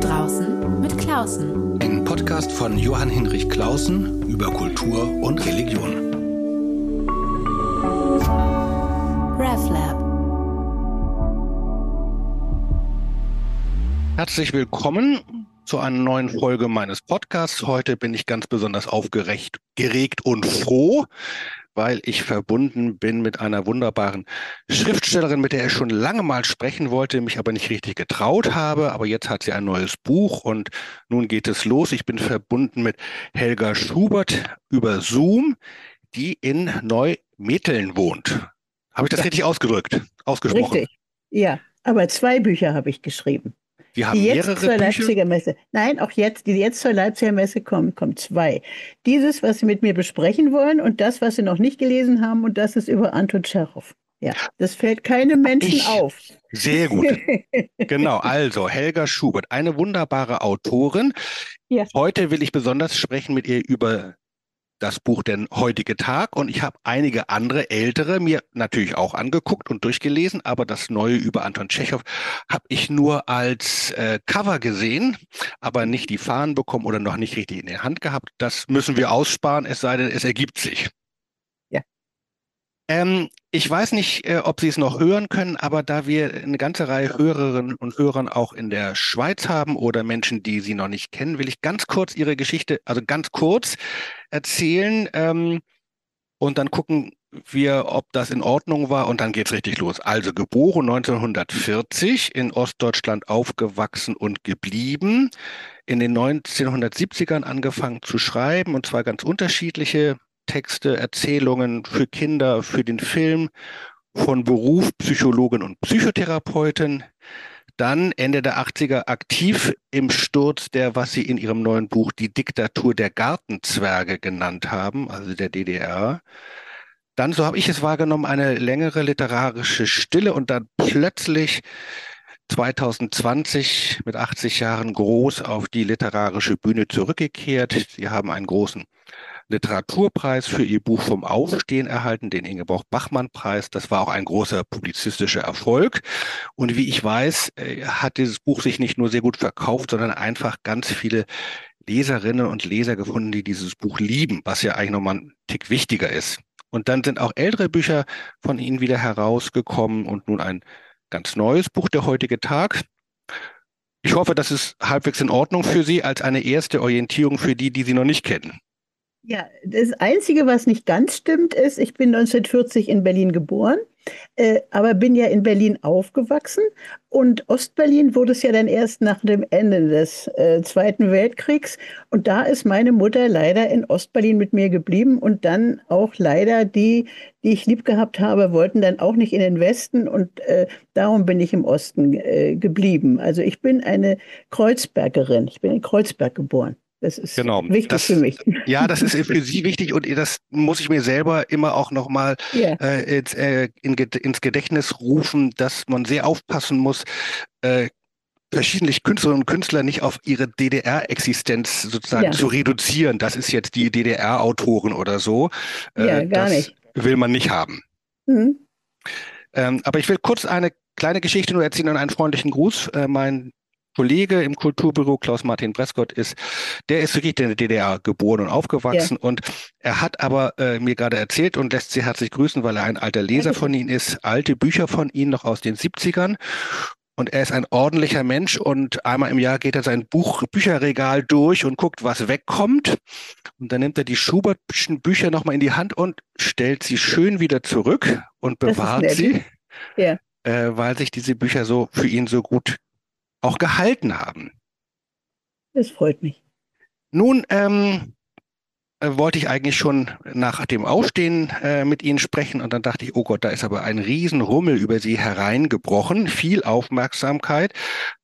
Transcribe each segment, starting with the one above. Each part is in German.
draußen mit Klausen. Ein Podcast von Johann Hinrich Klausen über Kultur und Religion. RevLab. Herzlich willkommen zu einer neuen Folge meines Podcasts. Heute bin ich ganz besonders aufgeregt geregt und froh, weil ich verbunden bin mit einer wunderbaren Schriftstellerin, mit der ich schon lange mal sprechen wollte, mich aber nicht richtig getraut habe. Aber jetzt hat sie ein neues Buch und nun geht es los. Ich bin verbunden mit Helga Schubert über Zoom, die in Neumetteln wohnt. Habe ich das ja. richtig ausgedrückt, ausgesprochen? Richtig, ja. Aber zwei Bücher habe ich geschrieben. Wir haben die jetzt mehrere zur Bücher. Leipziger Messe. Nein, auch jetzt, die jetzt zur Leipziger Messe kommen, kommen zwei. Dieses, was Sie mit mir besprechen wollen und das, was Sie noch nicht gelesen haben und das ist über Anton Tschechow. Ja, das fällt keinem Menschen Ich- auf. Sehr gut. Genau, also Helga Schubert, eine wunderbare Autorin. Ja. Heute will ich besonders sprechen mit ihr über das Buch Der heutige Tag und ich habe einige andere ältere mir natürlich auch angeguckt und durchgelesen, aber das neue über Anton Tschechow habe ich nur als äh, Cover gesehen, aber nicht die Fahnen bekommen oder noch nicht richtig in der Hand gehabt. Das müssen wir aussparen, es sei denn, es ergibt sich. Ja. Ähm, ich weiß nicht, äh, ob Sie es noch hören können, aber da wir eine ganze Reihe Hörerinnen und Hörern auch in der Schweiz haben oder Menschen, die Sie noch nicht kennen, will ich ganz kurz Ihre Geschichte, also ganz kurz erzählen ähm, und dann gucken wir, ob das in Ordnung war und dann geht's richtig los. Also geboren 1940, in Ostdeutschland aufgewachsen und geblieben, in den 1970ern angefangen zu schreiben und zwar ganz unterschiedliche Texte, Erzählungen für Kinder, für den Film, von Beruf Psychologin und Psychotherapeutin. Dann Ende der 80er aktiv im Sturz der, was Sie in Ihrem neuen Buch die Diktatur der Gartenzwerge genannt haben, also der DDR. Dann, so habe ich es wahrgenommen, eine längere literarische Stille und dann plötzlich 2020 mit 80 Jahren groß auf die literarische Bühne zurückgekehrt. Sie haben einen großen Literaturpreis für ihr Buch vom Aufstehen erhalten, den Ingeborg-Bachmann-Preis. Das war auch ein großer publizistischer Erfolg. Und wie ich weiß, äh, hat dieses Buch sich nicht nur sehr gut verkauft, sondern einfach ganz viele Leserinnen und Leser gefunden, die dieses Buch lieben, was ja eigentlich nochmal ein Tick wichtiger ist. Und dann sind auch ältere Bücher von Ihnen wieder herausgekommen und nun ein ganz neues Buch, Der heutige Tag. Ich hoffe, das ist halbwegs in Ordnung für Sie als eine erste Orientierung für die, die Sie noch nicht kennen. Ja, das Einzige, was nicht ganz stimmt, ist, ich bin 1940 in Berlin geboren, äh, aber bin ja in Berlin aufgewachsen. Und Ostberlin wurde es ja dann erst nach dem Ende des äh, Zweiten Weltkriegs. Und da ist meine Mutter leider in Ostberlin mit mir geblieben. Und dann auch leider die, die ich lieb gehabt habe, wollten dann auch nicht in den Westen. Und äh, darum bin ich im Osten äh, geblieben. Also ich bin eine Kreuzbergerin. Ich bin in Kreuzberg geboren. Das ist Genau, wichtig das- für mich. Ja, das ist für Sie wichtig und das muss ich mir selber immer auch nochmal Ja. äh, ins, äh, in, ins Gedächtnis rufen, dass man sehr aufpassen muss, äh, verschiedene Künstlerinnen und Künstler nicht auf ihre DDR-Existenz sozusagen Ja. zu reduzieren. Das ist jetzt die DDR-Autoren oder so. Äh, Ja, gar das nicht. will man nicht haben. Mhm. Ähm, aber ich will kurz eine kleine Geschichte nur erzählen und einen freundlichen Gruß. Äh, mein Kollege im Kulturbüro, Klaus-Martin Breskott, ist, der ist wirklich in der DDR geboren und aufgewachsen und er hat aber äh, mir gerade erzählt und lässt Sie herzlich grüßen, weil er ein alter Leser von Ihnen ist, alte Bücher von Ihnen noch aus den 70ern. Und er ist ein ordentlicher Mensch und einmal im Jahr geht er sein Buch, Bücherregal durch und guckt, was wegkommt. Und dann nimmt er die Schubertschen Bücher nochmal in die Hand und stellt sie schön wieder zurück und bewahrt sie Ja. äh, weil sich diese Bücher so für ihn so gut auch gehalten haben. Das freut mich. Nun ähm, äh, wollte ich eigentlich schon nach dem Aufstehen äh, mit Ihnen sprechen und dann dachte ich, oh Gott, da ist aber ein Riesenrummel über Sie hereingebrochen, viel Aufmerksamkeit.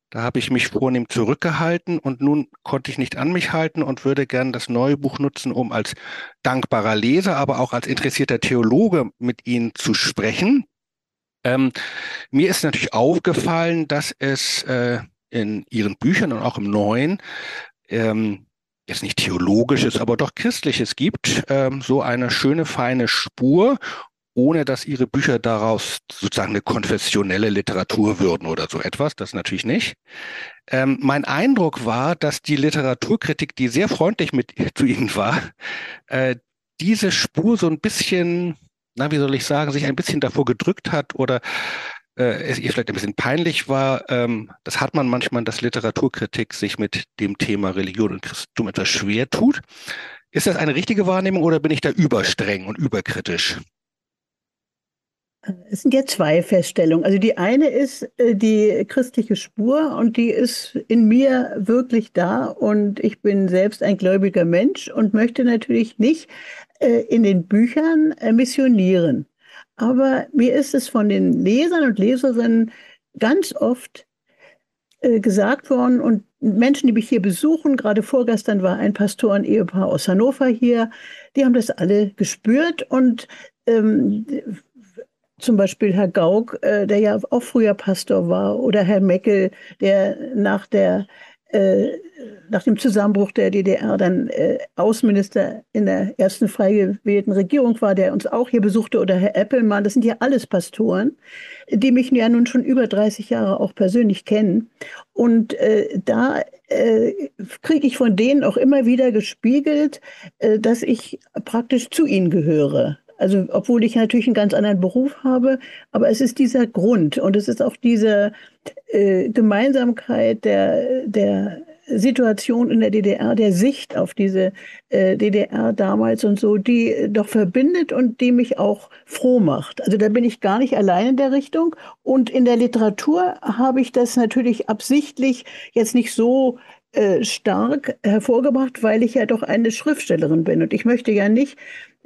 Da habe ich mich vornehm zurückgehalten und nun konnte ich nicht an mich halten und würde gern das neue Buch nutzen, um als dankbarer Leser, aber auch als interessierter Theologe mit Ihnen zu sprechen. Ähm, mir ist natürlich aufgefallen, dass es äh, in Ihren Büchern und auch im Neuen ähm, jetzt nicht theologisches, aber doch christliches gibt, ähm, so eine schöne, feine Spur ohne dass ihre Bücher daraus sozusagen eine konfessionelle Literatur würden oder so etwas. Das natürlich nicht. Ähm, mein Eindruck war, dass die Literaturkritik, die sehr freundlich mit zu ihnen war, äh, diese Spur so ein bisschen, na, wie soll ich sagen, sich ein bisschen davor gedrückt hat oder äh, es ihr vielleicht ein bisschen peinlich war. Ähm, das hat man manchmal, dass Literaturkritik sich mit dem Thema Religion und Christentum etwas schwer tut. Ist das eine richtige Wahrnehmung oder bin ich da überstreng und überkritisch? Es sind ja zwei Feststellungen. Also die eine ist äh, die christliche Spur und die ist in mir wirklich da und ich bin selbst ein gläubiger Mensch und möchte natürlich nicht äh, in den Büchern äh, missionieren. Aber mir ist es von den Lesern und Leserinnen ganz oft gesagt worden und Menschen, die mich hier besuchen, gerade vorgestern war ein Pastoren-Ehepaar aus Hannover hier, die haben das alle gespürt und ähm, zum Beispiel Herr Gauck, äh, der ja auch früher Pastor war, oder Herr Meckel, der nach der äh, nach dem Zusammenbruch der DDR dann äh, Außenminister in der ersten frei gewählten Regierung war, der uns auch hier besuchte, oder Herr Eppelmann, das sind ja alles Pastoren, die mich ja nun schon über 30 Jahre auch persönlich kennen. Und äh, da äh, kriege ich von denen auch immer wieder gespiegelt, äh, dass ich praktisch zu ihnen gehöre. Also obwohl ich natürlich einen ganz anderen Beruf habe, aber es ist dieser Grund und es ist auch diese äh, Gemeinsamkeit der, der Situation in der DDR, der Sicht auf diese äh, DDR damals und so, die doch verbindet und die mich auch froh macht. Also da bin ich gar nicht allein in der Richtung. Und in der Literatur habe ich das natürlich absichtlich jetzt nicht so äh, stark hervorgebracht, weil ich ja doch eine Schriftstellerin bin. Und ich möchte ja nicht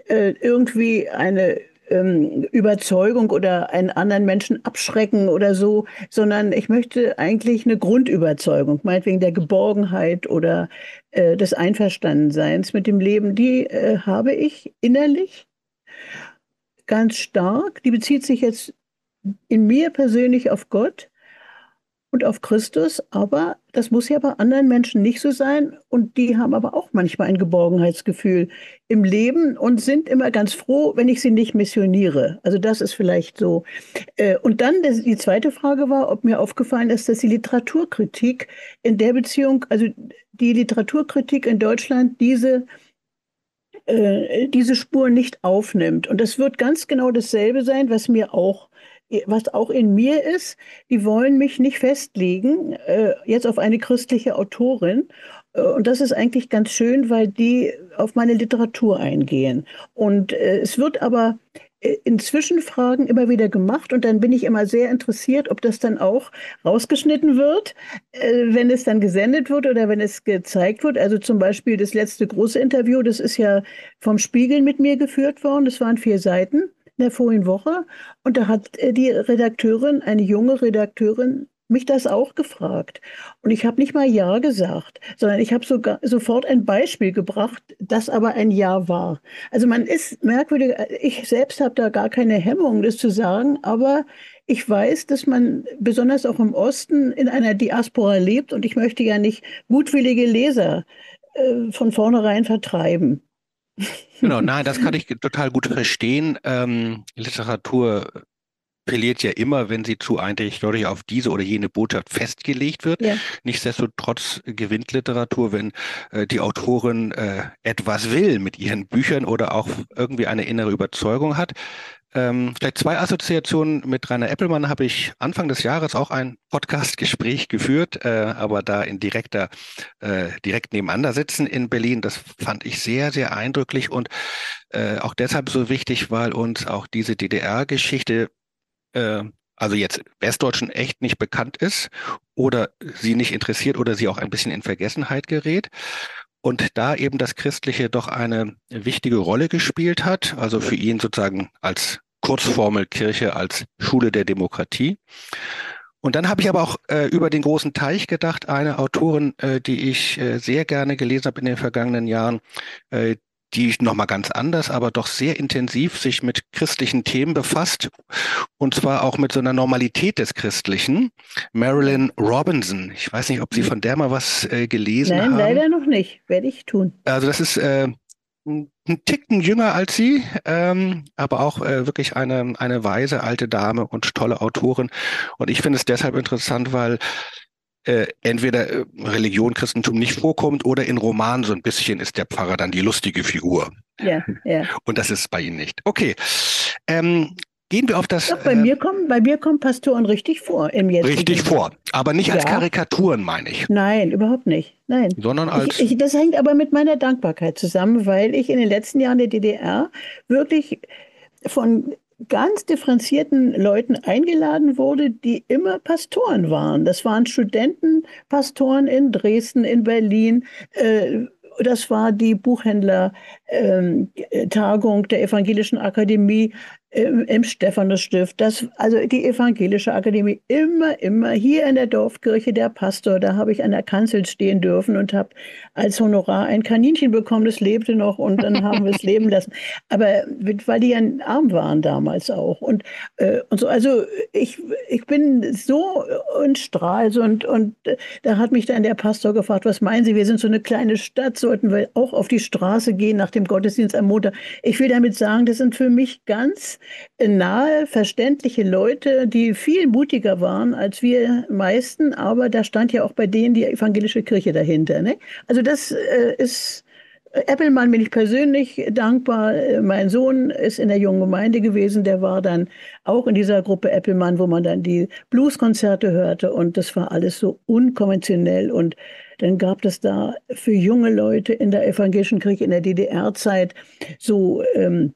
äh, irgendwie eine ähm, Überzeugung oder einen anderen Menschen abschrecken oder so, sondern ich möchte eigentlich eine Grundüberzeugung, meinetwegen der Geborgenheit oder äh, des Einverstandenseins mit dem Leben, die äh, habe ich innerlich ganz stark. Die bezieht sich jetzt in mir persönlich auf Gott und auf Christus, aber das muss ja bei anderen Menschen nicht so sein und die haben aber auch manchmal ein Geborgenheitsgefühl im Leben und sind immer ganz froh, wenn ich sie nicht missioniere. Also das ist vielleicht so. Äh, und dann die zweite Frage war, ob mir aufgefallen ist, dass die Literaturkritik in der Beziehung, also die Literaturkritik in Deutschland diese äh, diese Spur nicht aufnimmt. Und das wird ganz genau dasselbe sein, was mir auch was auch in mir ist, die wollen mich nicht festlegen, äh, jetzt auf eine christliche Autorin. Äh, und das ist eigentlich ganz schön, weil die auf meine Literatur eingehen. Und äh, es wird aber äh, in Zwischenfragen immer wieder gemacht und dann bin ich immer sehr interessiert, ob das dann auch rausgeschnitten wird, äh, wenn es dann gesendet wird oder wenn es gezeigt wird. Also zum Beispiel das letzte große Interview, das ist ja vom Spiegel mit mir geführt worden, das waren vier Seiten der vorigen Woche. Und da hat äh, die Redakteurin, eine junge Redakteurin, mich das auch gefragt. Und ich habe nicht mal Ja gesagt, sondern ich habe sogar sofort ein Beispiel gebracht, das aber ein Ja war. Also man ist merkwürdig, ich selbst habe da gar keine Hemmung, das zu sagen, aber ich weiß, dass man besonders auch im Osten in einer Diaspora lebt und ich möchte ja nicht gutwillige Leser äh, von vornherein vertreiben. Genau, nein, das kann ich total gut verstehen. Ähm, Literatur verliert ja immer, wenn sie zu eindeutig auf diese oder jene Botschaft festgelegt wird. Ja. Nichtsdestotrotz gewinnt Literatur, wenn äh, die Autorin äh, etwas will mit ihren Büchern oder auch irgendwie eine innere Überzeugung hat. Ähm, vielleicht zwei Assoziationen. Mit Rainer Eppelmann habe ich Anfang des Jahres auch ein Podcast-Gespräch geführt, äh, aber da in direkter, äh, direkt nebeneinander sitzen in Berlin. Das fand ich sehr, sehr eindrücklich und äh, auch deshalb so wichtig, weil uns auch diese DDR-Geschichte äh, also jetzt Westdeutschen echt nicht bekannt ist oder sie nicht interessiert oder sie auch ein bisschen in Vergessenheit gerät und da eben das Christliche doch eine wichtige Rolle gespielt hat, also für ihn sozusagen als Kurzformel Kirche, als Schule der Demokratie. Und dann habe ich aber auch äh, über den großen Teich gedacht, eine Autorin, äh, die ich äh, sehr gerne gelesen habe in den vergangenen Jahren, äh, die nochmal ganz anders, aber doch sehr intensiv sich mit christlichen Themen befasst. Und zwar auch mit so einer Normalität des Christlichen. Marilyn Robinson. Ich weiß nicht, ob Sie von der mal was äh, gelesen Nein, haben. Nein, leider noch nicht. Werde ich tun. Also das ist äh, einen Ticken jünger als Sie, ähm, aber auch äh, wirklich eine, eine weise alte Dame und tolle Autorin. Und ich finde es deshalb interessant, weil äh, entweder äh, Religion, Christentum nicht vorkommt oder in Romanen so ein bisschen ist der Pfarrer dann die lustige Figur. Ja, ja. Und das ist bei Ihnen nicht. Okay. Ähm, Gehen wir auf das. Doch, bei, äh, mir kommen, bei mir kommen Pastoren richtig vor im jetzigen Richtig vor, aber nicht als ja. Karikaturen, meine ich. Nein, überhaupt nicht. Nein. Sondern als. Ich, ich, das hängt aber mit meiner Dankbarkeit zusammen, weil ich in den letzten Jahren der DDR wirklich von ganz differenzierten Leuten eingeladen wurde, die immer Pastoren waren. Das waren Studentenpastoren in Dresden, in Berlin. Äh, das war die Buchhändler-Tagung ähm, der Evangelischen Akademie im, im Stephanusstift, das, also die Evangelische Akademie, immer, immer hier in der Dorfkirche der Pastor, da habe ich an der Kanzel stehen dürfen und habe als Honorar ein Kaninchen bekommen, das lebte noch und dann haben wir es leben lassen. Aber weil die ja arm waren damals auch. Und, äh, und so, also ich, ich bin so und, und äh, da hat mich dann der Pastor gefragt, was meinen Sie, wir sind so eine kleine Stadt, sollten wir auch auf die Straße gehen nach dem Gottesdienst am Montag. Ich will damit sagen, das sind für mich ganz nahe, verständliche Leute, die viel mutiger waren als wir meisten, aber da stand ja auch bei denen die evangelische Kirche dahinter. Ne? Also das äh, ist Eppelmann bin ich persönlich dankbar. Mein Sohn ist in der jungen Gemeinde gewesen. Der war dann auch in dieser Gruppe Eppelmann, wo man dann die Blueskonzerte hörte. Und das war alles so unkonventionell. Und dann gab es da für junge Leute in der evangelischen Kirche in der DDR-Zeit so ähm,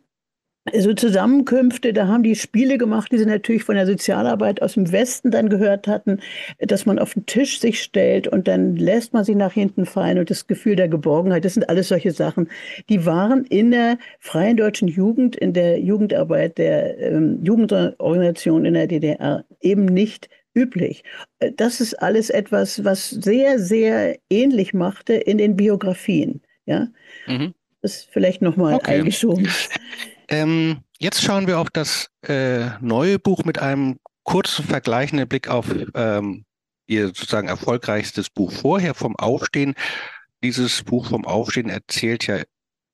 so Zusammenkünfte, da haben die Spiele gemacht, die sie natürlich von der Sozialarbeit aus dem Westen dann gehört hatten, dass man auf den Tisch sich stellt und dann lässt man sich nach hinten fallen und das Gefühl der Geborgenheit, das sind alles solche Sachen, die waren in der freien deutschen Jugend, in der Jugendarbeit der ähm, Jugendorganisation in der DDR eben nicht üblich. Das ist alles etwas, was sehr, sehr ähnlich machte in den Biografien. Ja, mhm. das ist vielleicht nochmal okay. eingeschoben. Ähm, jetzt schauen wir auf das äh, neue Buch mit einem kurzen vergleichenden Blick auf ähm, Ihr sozusagen erfolgreichstes Buch vorher vom Aufstehen. Dieses Buch vom Aufstehen erzählt ja,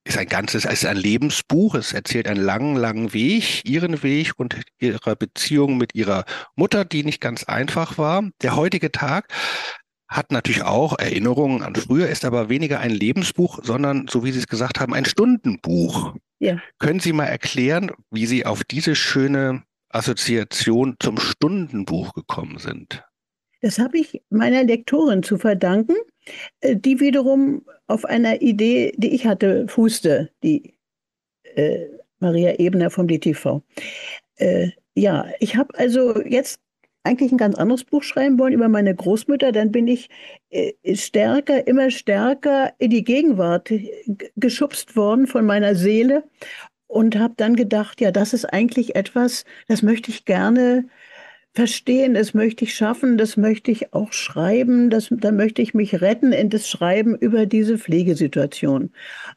ist ein ganzes, ist ein Lebensbuch. Es erzählt einen langen, langen Weg, Ihren Weg und Ihrer Beziehung mit Ihrer Mutter, die nicht ganz einfach war. Der heutige Tag hat natürlich auch Erinnerungen an früher, ist aber weniger ein Lebensbuch, sondern, so wie Sie es gesagt haben, ein Stundenbuch. Ja. Können Sie mal erklären, wie Sie auf diese schöne Assoziation zum Stundenbuch gekommen sind? Das habe ich meiner Lektorin zu verdanken, äh, die wiederum auf einer Idee, die ich hatte, fußte, die äh, Maria Ebner vom DTV. Äh, ja, ich habe also jetzt eigentlich ein ganz anderes Buch schreiben wollen über meine Großmutter, dann bin ich äh, stärker, immer stärker in die Gegenwart geschubst worden von meiner Seele und habe dann gedacht, ja, das ist eigentlich etwas, das möchte ich gerne verstehen, das möchte ich schaffen, das möchte ich auch schreiben, das, da möchte ich mich retten in das Schreiben über diese Pflegesituation.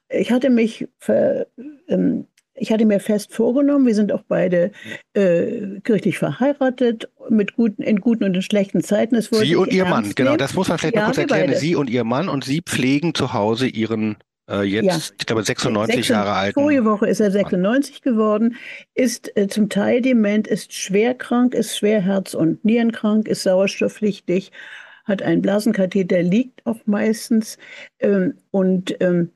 Ich hatte mich ver, ähm, ich hatte mir fest vorgenommen, wir sind auch beide äh, kirchlich verheiratet, mit guten, in guten und in schlechten Zeiten. Sie und Ihr Mann, genau, das muss man vielleicht ja, noch kurz erklären. Beide. Sie und Ihr Mann und Sie pflegen zu Hause Ihren äh, jetzt, ja. ich glaube, 96 6, Jahre alt. Vorige Woche ist er 96 geworden, ist äh, zum Teil dement, ist schwer krank, ist schwer Herz- und Nierenkrank, ist sauerstoffpflichtig, hat einen Blasenkatheter, liegt auch meistens ähm, und ähm,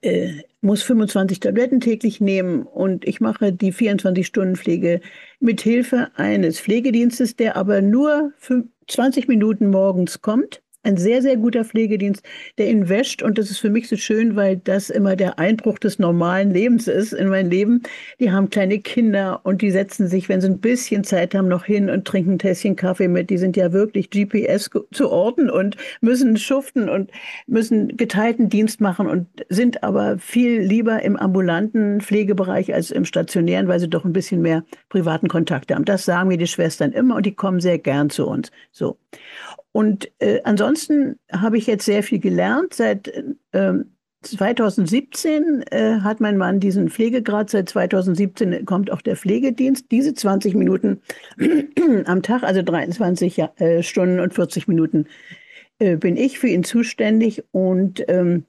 äh, muss 25 Tabletten täglich nehmen und ich mache die 24-Stunden-Pflege mit Hilfe eines Pflegedienstes, der aber nur 20 Minuten morgens kommt ein sehr, sehr guter Pflegedienst, der ihn wäscht. Und das ist für mich so schön, weil das immer der Einbruch des normalen Lebens ist in mein Leben. Die haben kleine Kinder und die setzen sich, wenn sie ein bisschen Zeit haben, noch hin und trinken ein Tässchen Kaffee mit. Die sind ja wirklich GPS zu orten und müssen schuften und müssen geteilten Dienst machen und sind aber viel lieber im ambulanten Pflegebereich als im stationären, weil sie doch ein bisschen mehr privaten Kontakt haben. Das sagen mir die Schwestern immer und die kommen sehr gern zu uns. So. Und äh, ansonsten habe ich jetzt sehr viel gelernt. Seit äh, 2017 äh, hat mein Mann diesen Pflegegrad. Seit 2017 kommt auch der Pflegedienst. Diese 20 Minuten am Tag, also 23 äh, Stunden und 40 Minuten, äh, bin ich für ihn zuständig. Und ähm,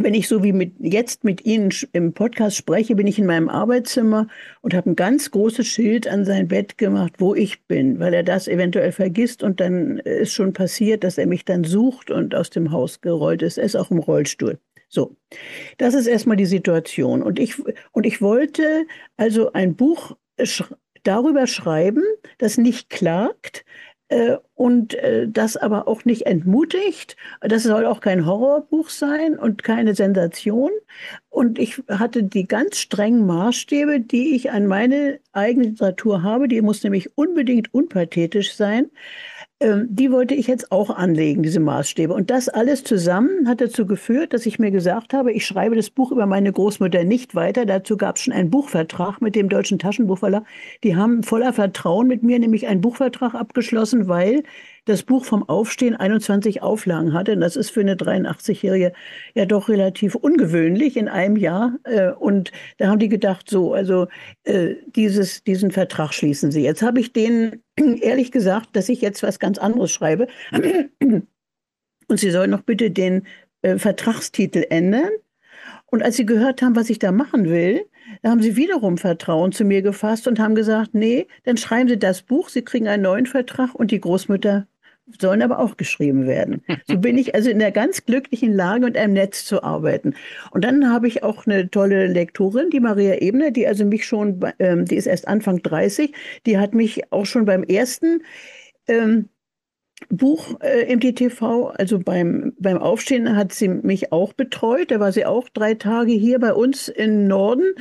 wenn ich so wie mit, jetzt mit Ihnen im Podcast spreche, bin ich in meinem Arbeitszimmer und habe ein ganz großes Schild an sein Bett gemacht, wo ich bin, weil er das eventuell vergisst und dann ist schon passiert, dass er mich dann sucht und aus dem Haus gerollt ist. Er ist auch im Rollstuhl. So, das ist erstmal die Situation. Und ich, und ich wollte also ein Buch sch darüber schreiben, das nicht klagt, und äh, das aber auch nicht entmutigt. Das soll auch kein Horrorbuch sein und keine Sensation. Und ich hatte die ganz strengen Maßstäbe, die ich an meine eigene Literatur habe. Die muss nämlich unbedingt unpathetisch sein. Ähm, die wollte ich jetzt auch anlegen, diese Maßstäbe. Und das alles zusammen hat dazu geführt, dass ich mir gesagt habe, ich schreibe das Buch über meine Großmutter nicht weiter. Dazu gab es schon einen Buchvertrag mit dem Deutschen Taschenbuchverlag. Die haben voller Vertrauen mit mir nämlich einen Buchvertrag abgeschlossen, weil das Buch vom Aufstehen 21 Auflagen hatte. Und das ist für eine 83-Jährige ja doch relativ ungewöhnlich in einem Jahr. Äh, und da haben die gedacht, so, also äh, dieses, diesen Vertrag schließen sie. Jetzt habe ich denen ehrlich gesagt, dass ich jetzt was ganz anderes schreibe. Und sie sollen noch bitte den äh, Vertragstitel ändern. Und als sie gehört haben, was ich da machen will, da haben sie wiederum Vertrauen zu mir gefasst und haben gesagt, nee, dann schreiben Sie das Buch, Sie kriegen einen neuen Vertrag und die Großmutter sollen aber auch geschrieben werden. So bin ich also in der ganz glücklichen Lage, mit einem Netz zu arbeiten. Und dann habe ich auch eine tolle Lektorin, die Maria Ebner, die also mich schon, ähm, die ist erst Anfang 30, die hat mich auch schon beim ersten ähm, Buch äh, im DTV, also beim, beim Aufstehen hat sie mich auch betreut. Da war sie auch drei Tage hier bei uns im Norden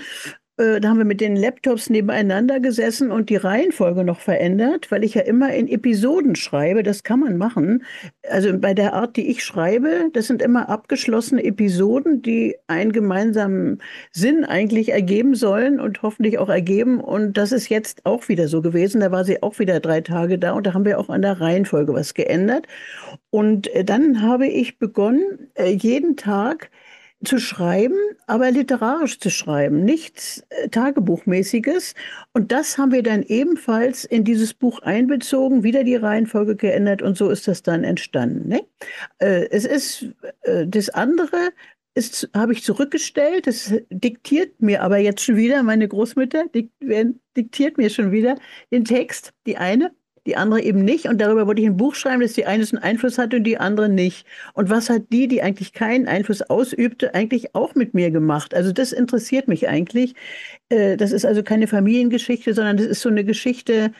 äh, da haben wir mit den Laptops nebeneinander gesessen und die Reihenfolge noch verändert, weil ich ja immer in Episoden schreibe. Das kann man machen. Also bei der Art, die ich schreibe, das sind immer abgeschlossene Episoden, die einen gemeinsamen Sinn eigentlich ergeben sollen und hoffentlich auch ergeben. Und das ist jetzt auch wieder so gewesen. Da war sie auch wieder drei Tage da und da haben wir auch an der Reihenfolge was geändert. Und äh, dann habe ich begonnen, äh, jeden Tag zu schreiben, aber literarisch zu schreiben, nichts äh, Tagebuchmäßiges. Und das haben wir dann ebenfalls in dieses Buch einbezogen, wieder die Reihenfolge geändert und so ist das dann entstanden. Ne? Äh, es ist äh, das andere habe ich zurückgestellt. Das diktiert mir aber jetzt schon wieder, meine Großmutter diktiert mir schon wieder den Text, die eine die andere eben nicht. Und darüber wollte ich ein Buch schreiben, dass die eine einen Einfluss hatte und die andere nicht. Und was hat die, die eigentlich keinen Einfluss ausübte, eigentlich auch mit mir gemacht? Also das interessiert mich eigentlich. Äh, das ist also keine Familiengeschichte, sondern das ist so eine Geschichte,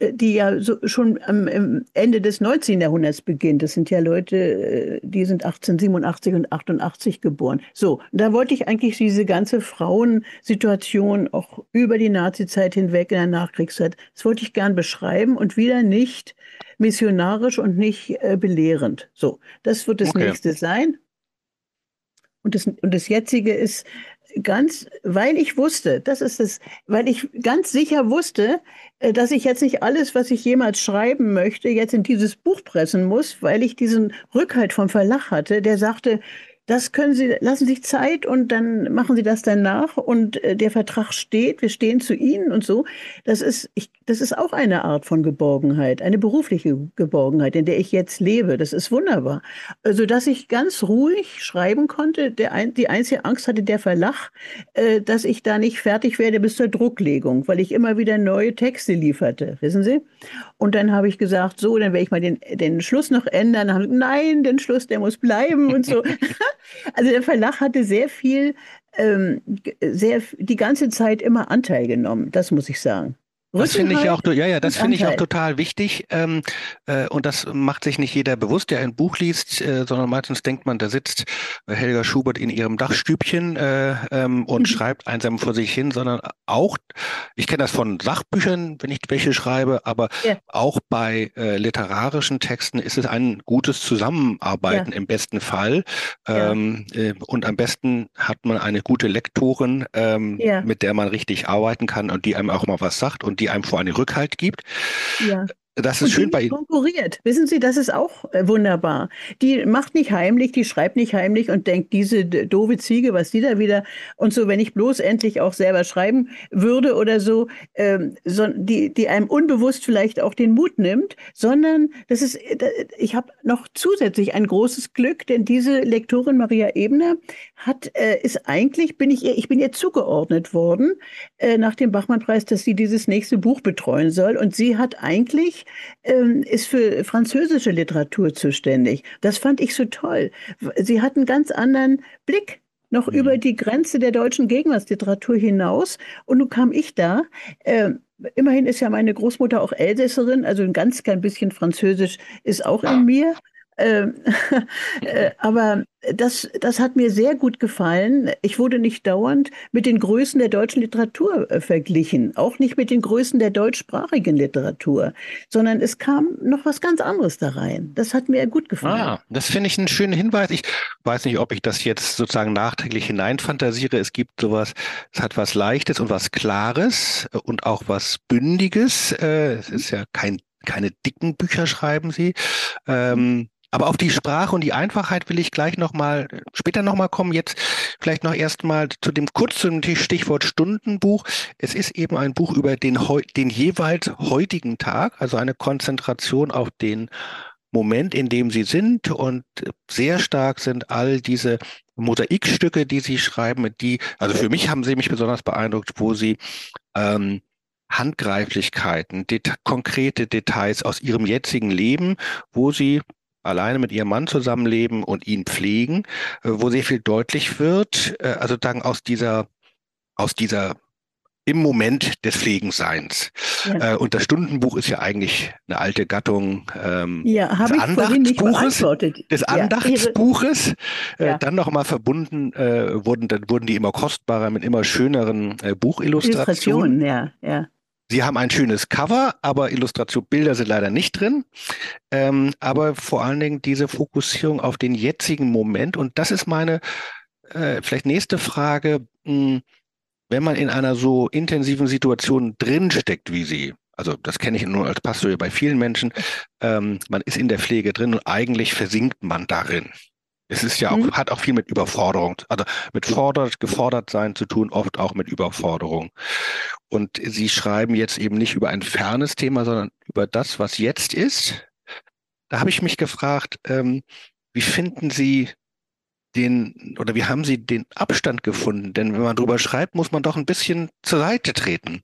die ja so schon am Ende des 19. Jahrhunderts beginnt. Das sind ja Leute, äh, die sind 1887 und 88 geboren. So, da wollte ich eigentlich diese ganze Frauensituation auch über die Nazizeit hinweg in der Nachkriegszeit, das wollte ich gern beschreiben und wieder nicht missionarisch und nicht äh, belehrend. So, das wird das okay. nächste sein. Und das, und das jetzige ist ganz, weil ich wusste, das ist es, weil ich ganz sicher wusste, äh, dass ich jetzt nicht alles, was ich jemals schreiben möchte, jetzt in dieses Buch pressen muss, weil ich diesen Rückhalt vom Verlag hatte, der sagte, das können Sie, lassen sich Zeit und dann machen Sie das danach und äh, der Vertrag steht, wir stehen zu Ihnen und so. Das ist, ich, das ist auch eine Art von Geborgenheit, eine berufliche Geborgenheit, in der ich jetzt lebe. Das ist wunderbar. Also, dass ich ganz ruhig schreiben konnte. Der ein, die einzige Angst hatte der Verlag, äh, dass ich da nicht fertig werde bis zur Drucklegung, weil ich immer wieder neue Texte lieferte, wissen Sie? Und dann habe ich gesagt, so, dann werde ich mal den, den Schluss noch ändern. Dann haben, nein, den Schluss, der muss bleiben und so. Also der Verlag hatte sehr viel, ähm, sehr, die ganze Zeit immer Anteil genommen, das muss ich sagen. Das finde ich auch, ja, ja, das finde ich auch total wichtig. Ähm, äh, und das macht sich nicht jeder bewusst, der ein Buch liest, äh, sondern meistens denkt man, da sitzt äh, Helga Schubert in ihrem Dachstübchen äh, ähm, und mhm. schreibt einsam vor sich hin, sondern auch, ich kenne das von Sachbüchern, wenn ich welche schreibe, aber ja. auch bei äh, literarischen Texten ist es ein gutes Zusammenarbeiten ja. im besten Fall. Ähm, ja. Äh, und am besten hat man eine gute Lektorin, ähm, mit der man richtig arbeiten kann und die einem auch mal was sagt und die die einem vor einen Rückhalt gibt. Ja. Das ist und schön die bei Ihnen. konkurriert. Wissen Sie, das ist auch äh, wunderbar. Die macht nicht heimlich, die schreibt nicht heimlich und denkt, diese doofe Ziege, was die da wieder und so, wenn ich bloß endlich auch selber schreiben würde oder so, ähm, so die, die einem unbewusst vielleicht auch den Mut nimmt, sondern das ist, äh, ich habe noch zusätzlich ein großes Glück, denn diese Lektorin Maria Ebner hat, äh, ist eigentlich, bin ich ihr, ich bin ihr zugeordnet worden äh, nach dem Bachmann-Preis, dass sie dieses nächste Buch betreuen soll und sie hat eigentlich ähm, ist für französische Literatur zuständig. Das fand ich so toll. Sie hat einen ganz anderen Blick noch mhm. über die Grenze der deutschen Gegenwartsliteratur hinaus. Und nun kam ich da. Äh, immerhin ist ja meine Großmutter auch Elsässerin, also ein ganz klein bisschen Französisch ist auch in mir. Ähm, äh, aber das, das hat mir sehr gut gefallen. Ich wurde nicht dauernd mit den Größen der deutschen Literatur äh, verglichen, auch nicht mit den Größen der deutschsprachigen Literatur, sondern es kam noch was ganz anderes da rein. Das hat mir gut gefallen. Ah, das finde ich einen schönen Hinweis. Ich weiß nicht, ob ich das jetzt sozusagen nachträglich hineinfantasiere. Es gibt sowas, es hat was Leichtes und was Klares und auch was Bündiges. Äh, es ist ja kein keine dicken Bücher schreiben sie. Ähm, aber auf die Sprache und die Einfachheit will ich gleich nochmal, später nochmal kommen. Jetzt vielleicht noch erstmal zu dem kurzen Stichwort Stundenbuch. Es ist eben ein Buch über den, den jeweils heutigen Tag, also eine Konzentration auf den Moment, in dem Sie sind und sehr stark sind all diese Mosaikstücke, die Sie schreiben, die, also für mich haben sie mich besonders beeindruckt, wo Sie ähm, Handgreiflichkeiten, det konkrete Details aus Ihrem jetzigen Leben, wo Sie alleine mit ihrem Mann zusammenleben und ihn pflegen, äh, wo sehr viel deutlich wird, äh, also dann aus dieser, aus dieser im Moment des Pflegenseins. Ja. Äh, und das Stundenbuch ist ja eigentlich eine alte Gattung ähm, ja, des Andachtsbuches. Des Andachtsbuches. Ja, äh, dann nochmal verbunden äh, wurden, dann wurden die immer kostbarer mit immer schöneren äh, Buchillustrationen. Ja, ja. Sie haben ein schönes Cover, aber Illustration, Bilder sind leider nicht drin. Ähm, aber vor allen Dingen diese Fokussierung auf den jetzigen Moment. Und das ist meine äh, vielleicht nächste Frage. Hm, wenn man in einer so intensiven Situation drinsteckt wie Sie, also das kenne ich nur als Pastor bei vielen Menschen, ähm, man ist in der Pflege drin und eigentlich versinkt man darin. Es ist ja auch, mhm. hat auch viel mit Überforderung, also mit fordert, gefordert sein zu tun, oft auch mit Überforderung. Und Sie schreiben jetzt eben nicht über ein fernes Thema, sondern über das, was jetzt ist. Da habe ich mich gefragt, ähm, wie finden Sie den oder wie haben Sie den Abstand gefunden? Denn wenn man drüber schreibt, muss man doch ein bisschen zur Seite treten.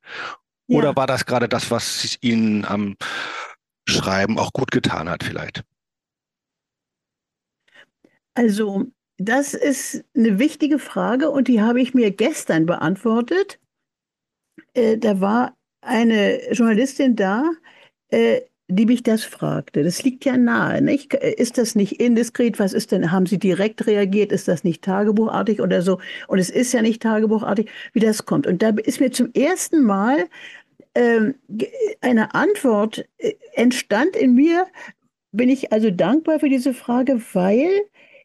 Ja. Oder war das gerade das, was Ihnen am Schreiben auch gut getan hat, vielleicht? Also, das ist eine wichtige Frage und die habe ich mir gestern beantwortet. Äh, da war eine Journalistin da, äh, die mich das fragte. Das liegt ja nahe, nicht? Ist das nicht indiskret? Was ist denn? Haben Sie direkt reagiert? Ist das nicht tagebuchartig oder so? Und es ist ja nicht tagebuchartig, wie das kommt. Und da ist mir zum ersten Mal ähm, eine Antwort äh, entstand in mir. Bin ich also dankbar für diese Frage, weil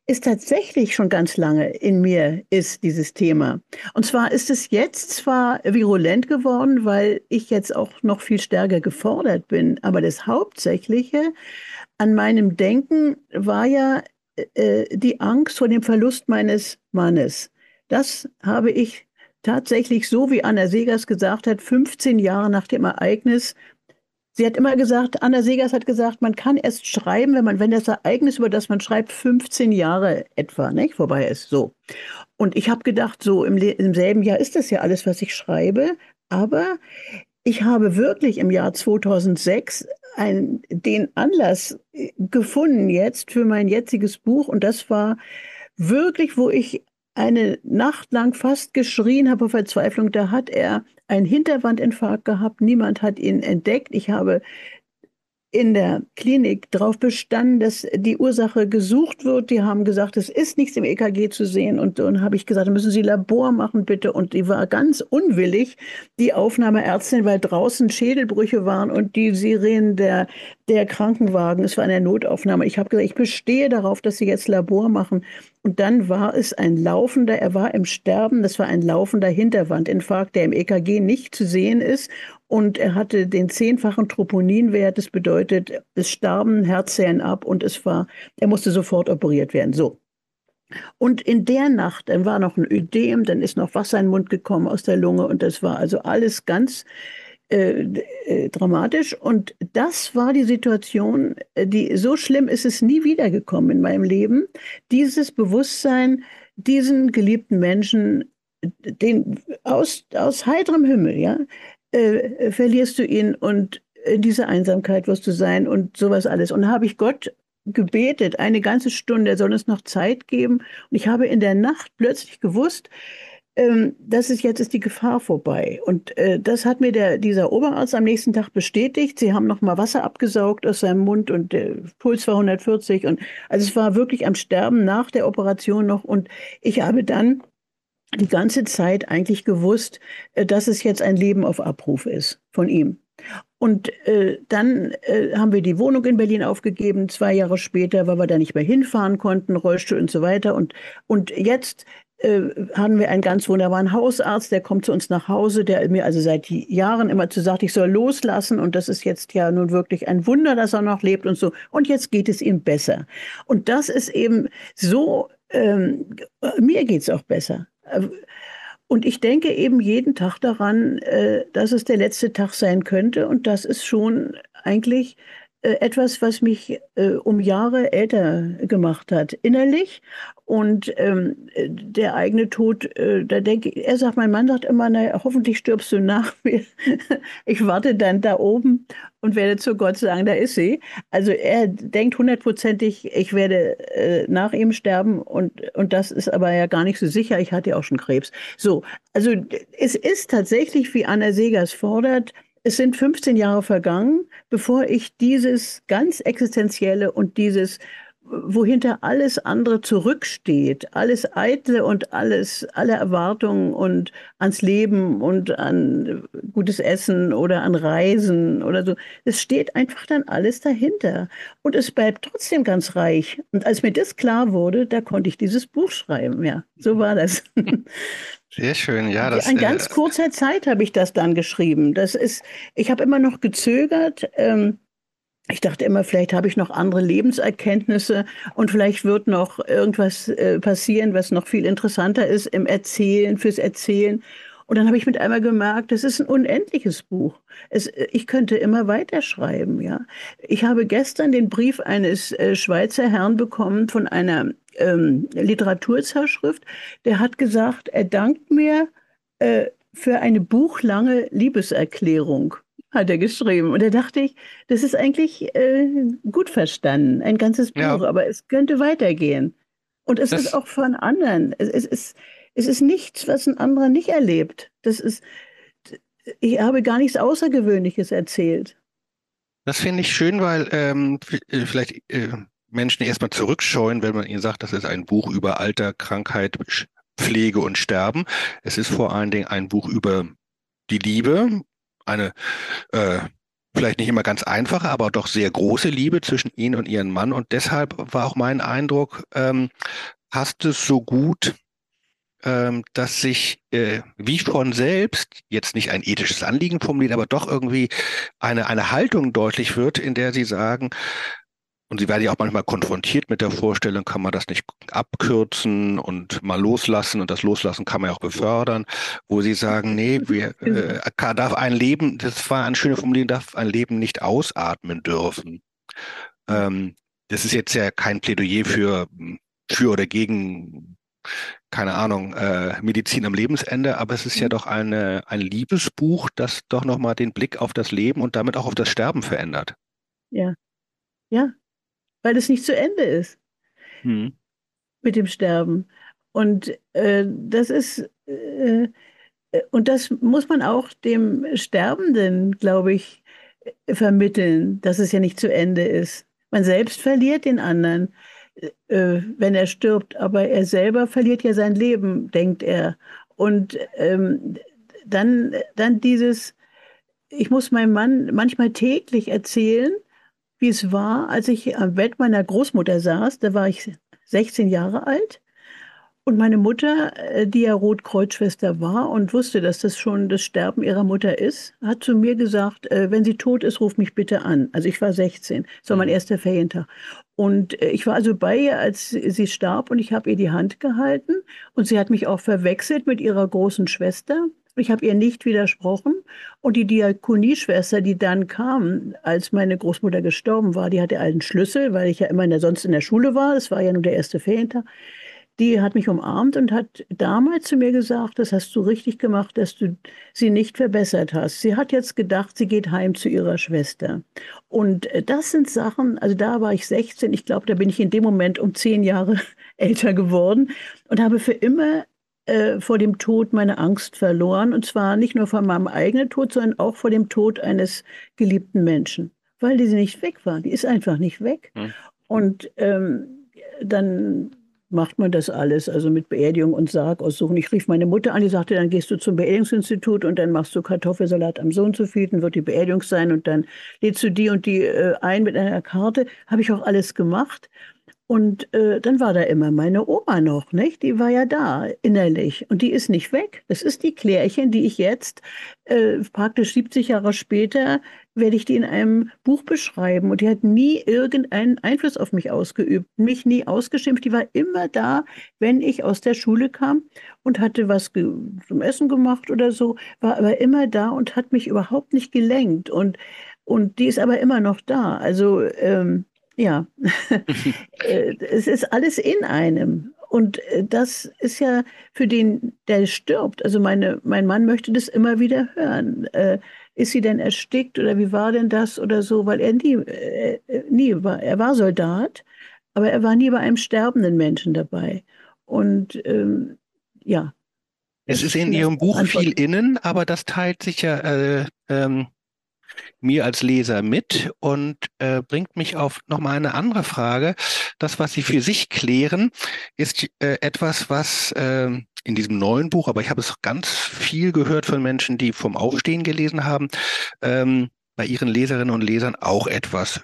ist tatsächlich schon ganz lange in mir ist, dieses Thema. Und zwar ist es jetzt zwar virulent geworden, weil ich jetzt auch noch viel stärker gefordert bin, aber das Hauptsächliche an meinem Denken war ja äh, die Angst vor dem Verlust meines Mannes. Das habe ich tatsächlich so, wie Anna Segers gesagt hat, 15 Jahre nach dem Ereignis Sie hat immer gesagt, Anna Segers hat gesagt, man kann erst schreiben, wenn man, wenn das Ereignis, über das man schreibt, 15 Jahre etwa nicht, vorbei ist. So. Und ich habe gedacht, so im, im selben Jahr ist das ja alles, was ich schreibe. Aber ich habe wirklich im Jahr 2006 ein, den Anlass äh, gefunden jetzt für mein jetziges Buch. Und das war wirklich, wo ich eine Nacht lang fast geschrien habe vor Verzweiflung. Da hat er einen Hinterwandinfarkt gehabt. Niemand hat ihn entdeckt. Ich habe in der Klinik darauf bestanden, dass die Ursache gesucht wird. Die haben gesagt, es ist nichts im EKG zu sehen. Und dann habe ich gesagt, müssen Sie Labor machen, bitte. Und die war ganz unwillig, die Aufnahmeärztin, weil draußen Schädelbrüche waren und die Sirenen der der Krankenwagen, es war eine Notaufnahme. Ich habe gesagt, ich bestehe darauf, dass Sie jetzt Labor machen. Und dann war es ein laufender, er war im Sterben, das war ein laufender Hinterwandinfarkt, der im EKG nicht zu sehen ist. Und er hatte den zehnfachen Troponinwert. Das bedeutet, es starben Herzzellen ab und es war, er musste sofort operiert werden. So. Und in der Nacht, dann war noch ein Ödem, dann ist noch Wasser in den Mund gekommen aus der Lunge und das war also alles ganz äh, äh, dramatisch. Und das war die Situation, äh, die so schlimm ist es nie wiedergekommen in meinem Leben. Dieses Bewusstsein, diesen geliebten Menschen, den aus, aus heiterem Himmel, ja, äh, verlierst du ihn und in dieser Einsamkeit wirst du sein und sowas alles. Und da habe ich Gott gebetet, eine ganze Stunde, er soll uns noch Zeit geben. Und ich habe in der Nacht plötzlich gewusst, ähm, das ist jetzt ist die Gefahr vorbei. Und äh, das hat mir der, dieser Oberarzt am nächsten Tag bestätigt. Sie haben noch mal Wasser abgesaugt aus seinem Mund und der Puls war 140 und also es war wirklich am Sterben nach der Operation noch und ich habe dann die ganze Zeit eigentlich gewusst, äh, dass es jetzt ein Leben auf Abruf ist von ihm. Und äh, dann äh, haben wir die Wohnung in Berlin aufgegeben, zwei Jahre später, weil wir da nicht mehr hinfahren konnten, Rollstuhl und so weiter. Und, und jetzt äh, hatten wir einen ganz wunderbaren Hausarzt, der kommt zu uns nach Hause, der mir also seit Jahren immer zu sagt, ich soll loslassen und das ist jetzt ja nun wirklich ein Wunder, dass er noch lebt und so. Und jetzt geht es ihm besser. Und das ist eben so, ähm, mir geht es auch besser. Und ich denke eben jeden Tag daran, äh, dass es der letzte Tag sein könnte und das ist schon eigentlich etwas, was mich äh, um Jahre älter gemacht hat, innerlich. Und ähm, der eigene Tod, äh, da denke ich, er sagt, mein Mann sagt immer, na, hoffentlich stirbst du nach mir. ich warte dann da oben und werde zu Gott sagen, da ist sie. Also er denkt hundertprozentig, ich werde äh, nach ihm sterben und, und das ist aber ja gar nicht so sicher. Ich hatte ja auch schon Krebs. So, also es ist tatsächlich, wie Anna Segers fordert, es sind 15 Jahre vergangen, bevor ich dieses ganz Existenzielle und dieses, wohinter alles andere zurücksteht, alles Eitle und alles, alle Erwartungen und ans Leben und an gutes Essen oder an Reisen oder so, es steht einfach dann alles dahinter. Und es bleibt trotzdem ganz reich. Und als mir das klar wurde, da konnte ich dieses Buch schreiben. Ja, so war das. Sehr schön, ja. Das, In ganz äh, kurzer Zeit habe ich das dann geschrieben. Das ist, ich habe immer noch gezögert. Ähm, ich dachte immer, vielleicht habe ich noch andere Lebenserkenntnisse und vielleicht wird noch irgendwas äh, passieren, was noch viel interessanter ist im Erzählen, fürs Erzählen. Und dann habe ich mit einmal gemerkt, das ist ein unendliches Buch. Es, ich könnte immer weiterschreiben, ja. Ich habe gestern den Brief eines äh, Schweizer Herrn bekommen von einer ähm, Literaturzeitschrift. Der hat gesagt, er dankt mir äh, für eine buchlange Liebeserklärung hat er geschrieben. Und da dachte ich, das ist eigentlich äh, gut verstanden, ein ganzes Buch, ja. aber es könnte weitergehen. Und es das ist auch von anderen. Es, es, ist, es ist nichts, was ein anderer nicht erlebt. Das ist, ich habe gar nichts Außergewöhnliches erzählt. Das finde ich schön, weil ähm, äh, vielleicht äh, Menschen erstmal zurückscheuen, wenn man ihnen sagt, das ist ein Buch über Alter, Krankheit, Pflege und Sterben. Es ist vor allen Dingen ein Buch über die Liebe, eine äh, vielleicht nicht immer ganz einfache, aber doch sehr große Liebe zwischen Ihnen und Ihrem Mann. Und deshalb war auch mein Eindruck, ähm, passt es so gut ähm, dass sich äh, wie von selbst jetzt nicht ein ethisches Anliegen formuliert, aber doch irgendwie eine, eine Haltung deutlich wird, in der sie sagen, und sie werden ja auch manchmal konfrontiert mit der Vorstellung, kann man das nicht abkürzen und mal loslassen und das Loslassen kann man ja auch befördern, wo sie sagen, nee, wir, äh, darf ein Leben, das war eine schöne Formulierung, darf ein Leben nicht ausatmen dürfen. Ähm, das ist jetzt ja kein Plädoyer für, für oder gegen keine Ahnung, äh, Medizin am Lebensende, aber es ist ja mhm. doch eine, ein Liebesbuch, das doch nochmal den Blick auf das Leben und damit auch auf das Sterben verändert. Ja, ja, weil es nicht zu Ende ist hm. mit dem Sterben. Und äh, das ist, äh, und das muss man auch dem Sterbenden, glaube ich, vermitteln, dass es ja nicht zu Ende ist. Man selbst verliert den anderen äh, wenn er stirbt, aber er selber verliert ja sein Leben, denkt er. Und ähm, dann, dann dieses, ich muss meinem Mann manchmal täglich erzählen, wie es war, als ich am Bett meiner Großmutter saß. Da war ich 16 Jahre alt. Und meine Mutter, äh, die ja Rotkreuzschwester war und wusste, dass das schon das Sterben ihrer Mutter ist, hat zu mir gesagt, äh, wenn sie tot ist, ruf mich bitte an. Also ich war 16, das war mein mhm. erster Ferientag. Und äh, ich war also bei ihr, als sie starb und ich habe ihr die Hand gehalten und sie hat mich auch verwechselt mit ihrer großen Schwester. Ich habe ihr nicht widersprochen. Und die Diakonieschwester, die dann kam, als meine Großmutter gestorben war, die hatte einen Schlüssel, weil ich ja immer in der, sonst in der Schule war. Es war ja nur der erste Ferientag die hat mich umarmt und hat damals zu mir gesagt, das hast du richtig gemacht, dass du sie nicht verbessert hast. Sie hat jetzt gedacht, sie geht heim zu ihrer Schwester. Und äh, das sind Sachen, also da war ich 16, ich glaube, da bin ich in dem Moment um zehn Jahre älter geworden und habe für immer äh, vor dem Tod meine Angst verloren. Und zwar nicht nur vor meinem eigenen Tod, sondern auch vor dem Tod eines geliebten Menschen, weil die sie nicht weg war. Die ist einfach nicht weg. Hm. Und ähm, dann macht man das alles, also mit Beerdigung und Sarg aussuchen. Ich rief meine Mutter an, die sagte, dann gehst du zum Beerdigungsinstitut und dann machst du Kartoffelsalat am Sohn zu dann wird die Beerdigung sein und dann lädst du die und die äh, ein mit einer Karte. Habe ich auch alles gemacht. Und äh, dann war da immer meine Oma noch, nicht? Die war ja da innerlich und die ist nicht weg. Das ist die Klärchen, die ich jetzt äh, praktisch 70 Jahre später werde ich die in einem Buch beschreiben. Und die hat nie irgendeinen Einfluss auf mich ausgeübt, mich nie ausgeschimpft. Die war immer da, wenn ich aus der Schule kam und hatte was zum Essen gemacht oder so, war aber immer da und hat mich überhaupt nicht gelenkt. Und, und die ist aber immer noch da. Also ähm, ja, äh, es ist alles in einem. Und äh, das ist ja für den, der stirbt. Also meine, mein Mann möchte das immer wieder hören. Äh, ist sie denn erstickt oder wie war denn das oder so? Weil er nie, äh, nie war, er war Soldat, aber er war nie bei einem sterbenden Menschen dabei. Und ähm, ja. Es ist in Ihrem Buch viel innen, aber das teilt sich ja äh, ähm, mir als Leser mit und äh, bringt mich auf nochmal eine andere Frage. Das, was Sie für sich klären, ist äh, etwas, was äh, in diesem neuen Buch, aber ich habe es ganz viel gehört von Menschen, die vom Aufstehen gelesen haben, ähm, bei ihren Leserinnen und Lesern auch etwas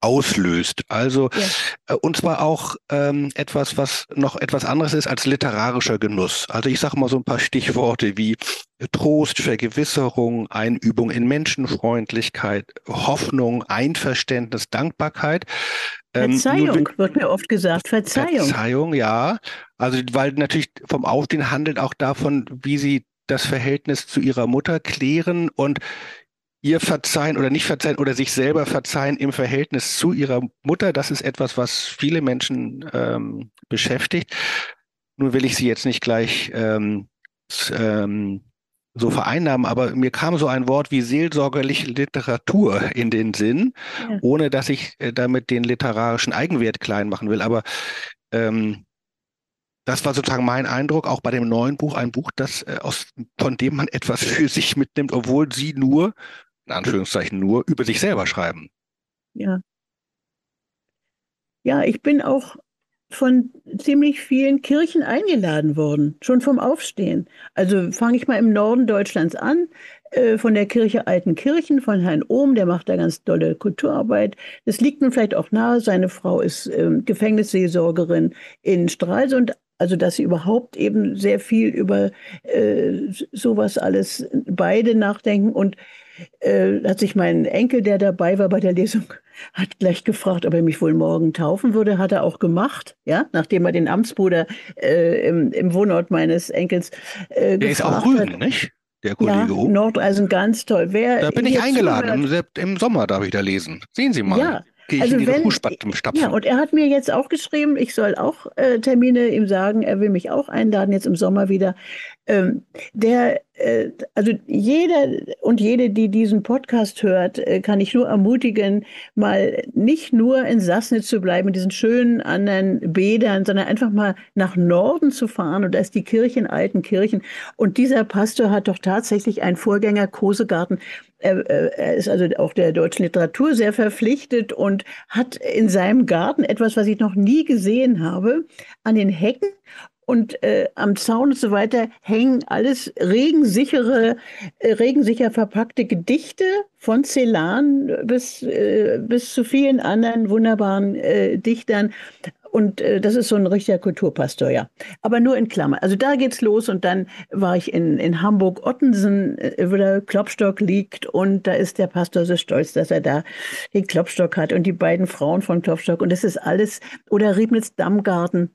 auslöst. Also ja. äh, und zwar auch ähm, etwas, was noch etwas anderes ist als literarischer Genuss. Also ich sage mal so ein paar Stichworte wie Trost, Vergewisserung, Einübung in Menschenfreundlichkeit, Hoffnung, Einverständnis, Dankbarkeit. Ähm, Verzeihung wird mir oft gesagt. Verzeihung. Verzeihung, ja. Also weil natürlich vom Aufstehen handelt auch davon, wie sie das Verhältnis zu ihrer Mutter klären und ihr verzeihen oder nicht verzeihen oder sich selber verzeihen im Verhältnis zu ihrer Mutter. Das ist etwas, was viele Menschen ähm, beschäftigt. Nun will ich sie jetzt nicht gleich ähm, ähm, so vereinnahmen, aber mir kam so ein Wort wie seelsorgerliche Literatur in den Sinn, ja. ohne dass ich äh, damit den literarischen Eigenwert klein machen will. Aber ähm, das war sozusagen mein Eindruck, auch bei dem neuen Buch, ein Buch, das äh, aus, von dem man etwas für sich mitnimmt, obwohl sie nur in Anführungszeichen nur, über sich selber schreiben. Ja. Ja, ich bin auch von ziemlich vielen Kirchen eingeladen worden, schon vom Aufstehen. Also fange ich mal im Norden Deutschlands an, äh, von der Kirche Altenkirchen, von Herrn Ohm, der macht da ganz tolle Kulturarbeit. Das liegt nun vielleicht auch nahe, seine Frau ist äh, Gefängnisseelsorgerin in Stralsund, also dass sie überhaupt eben sehr viel über äh, sowas alles beide nachdenken und äh, hat sich mein Enkel, der dabei war bei der Lesung, hat gleich gefragt, ob er mich wohl morgen taufen würde. Hat er auch gemacht, ja, nachdem er den Amtsbruder äh, im, im, Wohnort meines Enkels äh, Der ist auch grün, hat. nicht? Der Kollege ja, oben. Nordeisen ganz toll. Wer da bin ich eingeladen. Im, Im, Sommer darf ich da lesen. Sehen Sie mal. Ja, gehe ich also in wenn, Fußstapfen. Ja, und er hat mir jetzt auch geschrieben, ich soll auch äh, Termine ihm sagen, er will mich auch einladen, jetzt im Sommer wieder. Ähm, der, äh, also jeder und jede, die diesen Podcast hört, äh, kann ich nur ermutigen, mal nicht nur in Sassnitz zu bleiben, in diesen schönen anderen Bädern, sondern einfach mal nach Norden zu fahren. Und da ist die Kirche in Altenkirchen. Und dieser Pastor hat doch tatsächlich einen Vorgänger Kosegarten. Er, äh, er ist also auch der deutschen Literatur sehr verpflichtet und hat in seinem Garten etwas, was ich noch nie gesehen habe, an den Hecken Und äh, am Zaun und so weiter hängen alles regensichere, äh, regensicher verpackte Gedichte von Celan bis, äh, bis zu vielen anderen wunderbaren äh, Dichtern. Und äh, das ist so ein richtiger Kulturpastor, ja. Aber nur in Klammer. Also da geht's los und dann war ich in, in Hamburg-Ottensen, äh, wo der Klopstock liegt und da ist der Pastor so stolz, dass er da den Klopstock hat und die beiden Frauen von Klopstock und das ist alles, oder Riebnitz-Dammgarten.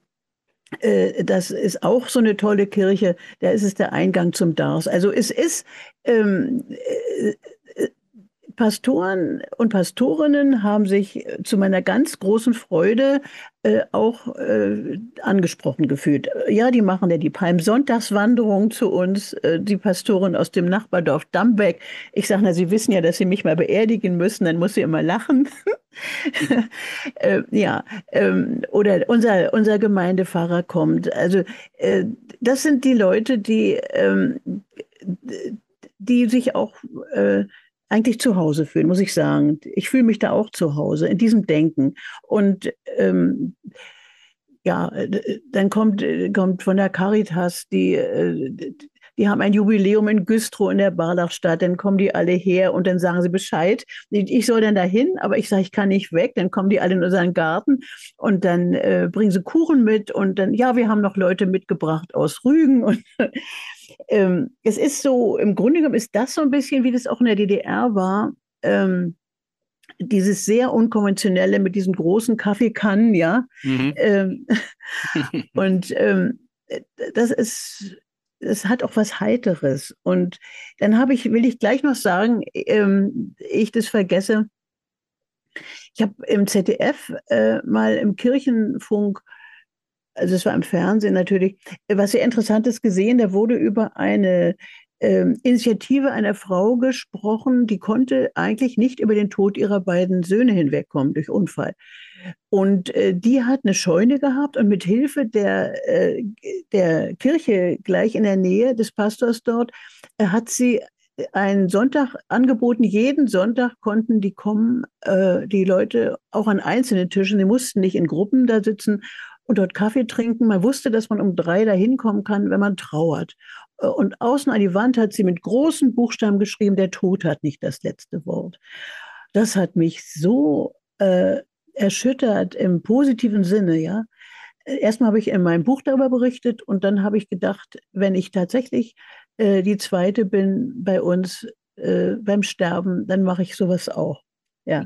Äh, das ist auch so eine tolle Kirche. Da ist es der Eingang zum Dars. Also es ist ähm, äh, Pastoren und Pastorinnen haben sich zu meiner ganz großen Freude äh, auch äh, angesprochen gefühlt. Ja, die machen ja die Palmsonntagswanderung zu uns, äh, die Pastorin aus dem Nachbardorf Dambeck. Ich sage, na, Sie wissen ja, dass Sie mich mal beerdigen müssen, dann muss sie immer lachen. äh, ja, ähm, oder unser, unser Gemeindepfarrer kommt. Also äh, das sind die Leute, die, ähm, die sich auch äh, eigentlich zu Hause fühlen, muss ich sagen. Ich fühle mich da auch zu Hause in diesem Denken. Und ähm, ja, dann kommt, kommt von der Caritas die, äh, die haben ein Jubiläum in Güstrow in der Barlachstadt, dann kommen die alle her und dann sagen sie Bescheid. Ich soll dann dahin, aber ich sage, ich kann nicht weg. Dann kommen die alle in unseren Garten und dann äh, bringen sie Kuchen mit und dann, ja, wir haben noch Leute mitgebracht aus Rügen und ähm, es ist so, im Grunde genommen ist das so ein bisschen, wie das auch in der DDR war. Ähm, dieses sehr unkonventionelle mit diesen großen Kaffeekannen, ja. Mhm. Ähm, und ähm, das ist, es hat auch was Heiteres. Und dann habe ich, will ich gleich noch sagen, ähm, ich das vergesse. Ich habe im ZDF äh, mal im Kirchenfunk also es war im Fernsehen natürlich, was sehr Interessantes gesehen, da wurde über eine äh, Initiative einer Frau gesprochen, die konnte eigentlich nicht über den Tod ihrer beiden Söhne hinwegkommen durch Unfall. Und äh, die hat eine Scheune gehabt und mit Hilfe der, äh, der Kirche gleich in der Nähe des Pastors dort äh, hat sie einen Sonntag angeboten. Jeden Sonntag konnten die kommen, äh, die Leute auch an einzelnen Tischen. Sie mussten nicht in Gruppen da sitzen und dort Kaffee trinken. Man wusste, dass man um drei da hinkommen kann, wenn man trauert. Äh, und außen an die Wand hat sie mit großen Buchstaben geschrieben, der Tod hat nicht das letzte Wort. Das hat mich so äh, erschüttert im positiven Sinne, ja. Erstmal habe ich in meinem Buch darüber berichtet und dann habe ich gedacht, wenn ich tatsächlich äh, die zweite bin bei uns äh, beim Sterben, dann mache ich sowas auch. Ja,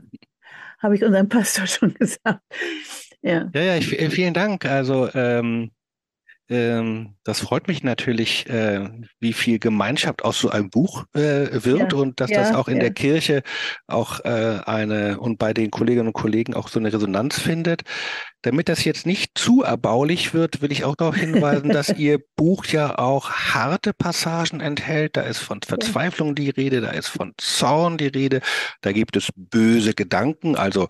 habe ich unserem Pastor schon gesagt. Ja, ja, ja ich, vielen Dank. Also ähm, ähm, das freut mich natürlich, äh, wie viel Gemeinschaft aus so einem Buch äh, wird ja, und dass ja, das auch in ja. der Kirche auch äh, eine und bei den Kolleginnen und Kollegen auch so eine Resonanz findet. Damit das jetzt nicht zu erbaulich wird, will ich auch darauf hinweisen, dass Ihr Buch ja auch harte Passagen enthält. Da ist von Verzweiflung die Rede, da ist von Zorn die Rede, da gibt es böse Gedanken, also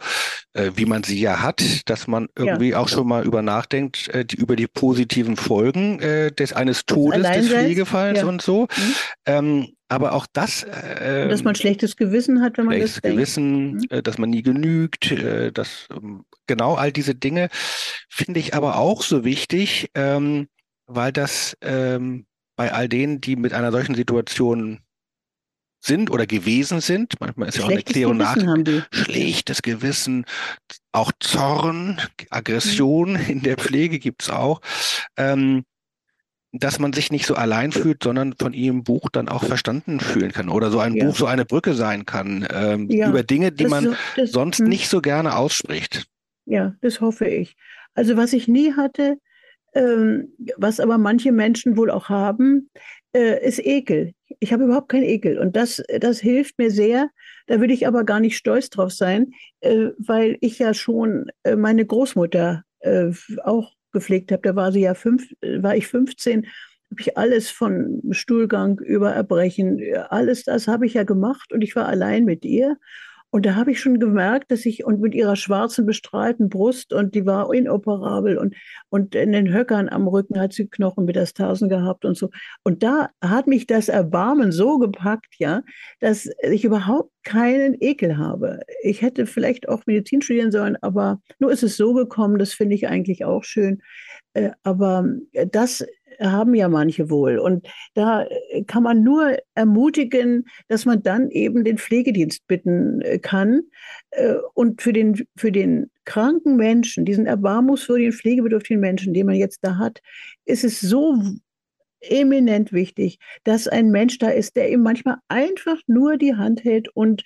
äh, wie man sie ja hat, dass man irgendwie auch schon mal über nachdenkt, äh, die, über die positiven Folgen äh, des eines Todes, des Pflegefalls ja. und so. Mhm. Ähm, aber auch das. Äh, dass man schlechtes Gewissen hat, wenn man das denkt. Gewissen, mhm. äh, dass man nie genügt, äh, dass ähm, genau all diese Dinge finde ich aber auch so wichtig, ähm, weil das ähm, bei all denen, die mit einer solchen Situation sind oder gewesen sind. Manchmal ist ja auch eine nach. Schlechtes Gewissen, auch Zorn, Aggression mhm. in der Pflege gibt's auch. Ähm, dass man sich nicht so allein fühlt, sondern von ihrem Buch dann auch verstanden fühlen kann oder so ein ja. Buch so eine Brücke sein kann ähm, ja, über Dinge, die man so, das, sonst hm. nicht so gerne ausspricht. Ja, das hoffe ich. Also was ich nie hatte, ähm, was aber manche Menschen wohl auch haben, äh, ist Ekel. Ich habe überhaupt keinen Ekel und das, das hilft mir sehr. Da würde ich aber gar nicht stolz drauf sein, äh, weil ich ja schon äh, meine Großmutter äh, auch gepflegt habe. Da war sie ja fünf, war ich 15, habe ich alles von Stuhlgang über Erbrechen, alles das habe ich ja gemacht und ich war allein mit ihr. Und da habe ich schon gemerkt, dass ich, und mit ihrer schwarzen, bestrahlten Brust, und die war inoperabel, und, und in den Höckern am Rücken hat sie Knochenmetastasen gehabt und so. Und da hat mich das Erbarmen so gepackt, ja, dass ich überhaupt keinen Ekel habe. Ich hätte vielleicht auch Medizin studieren sollen, aber nur ist es so gekommen, das finde ich eigentlich auch schön. Äh, aber das haben ja manche wohl. Und da äh, kann man nur ermutigen, dass man dann eben den Pflegedienst bitten äh, kann. Äh, und für den, für den kranken Menschen, diesen erbarmungswürdigen, pflegebedürftigen Menschen, den man jetzt da hat, ist es so eminent wichtig, dass ein Mensch da ist, der ihm manchmal einfach nur die Hand hält und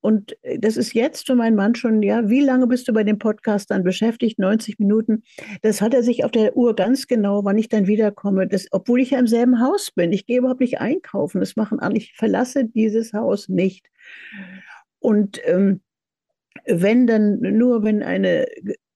und das ist jetzt für meinen Mann schon, ja, wie lange bist du bei dem Podcast dann beschäftigt? 90 Minuten. Das hat er sich auf der Uhr ganz genau, wann ich dann wiederkomme. Das, obwohl ich ja im selben Haus bin. Ich gehe überhaupt nicht einkaufen. Das machen an. Ich verlasse dieses Haus nicht. Und ähm, wenn dann nur, wenn eine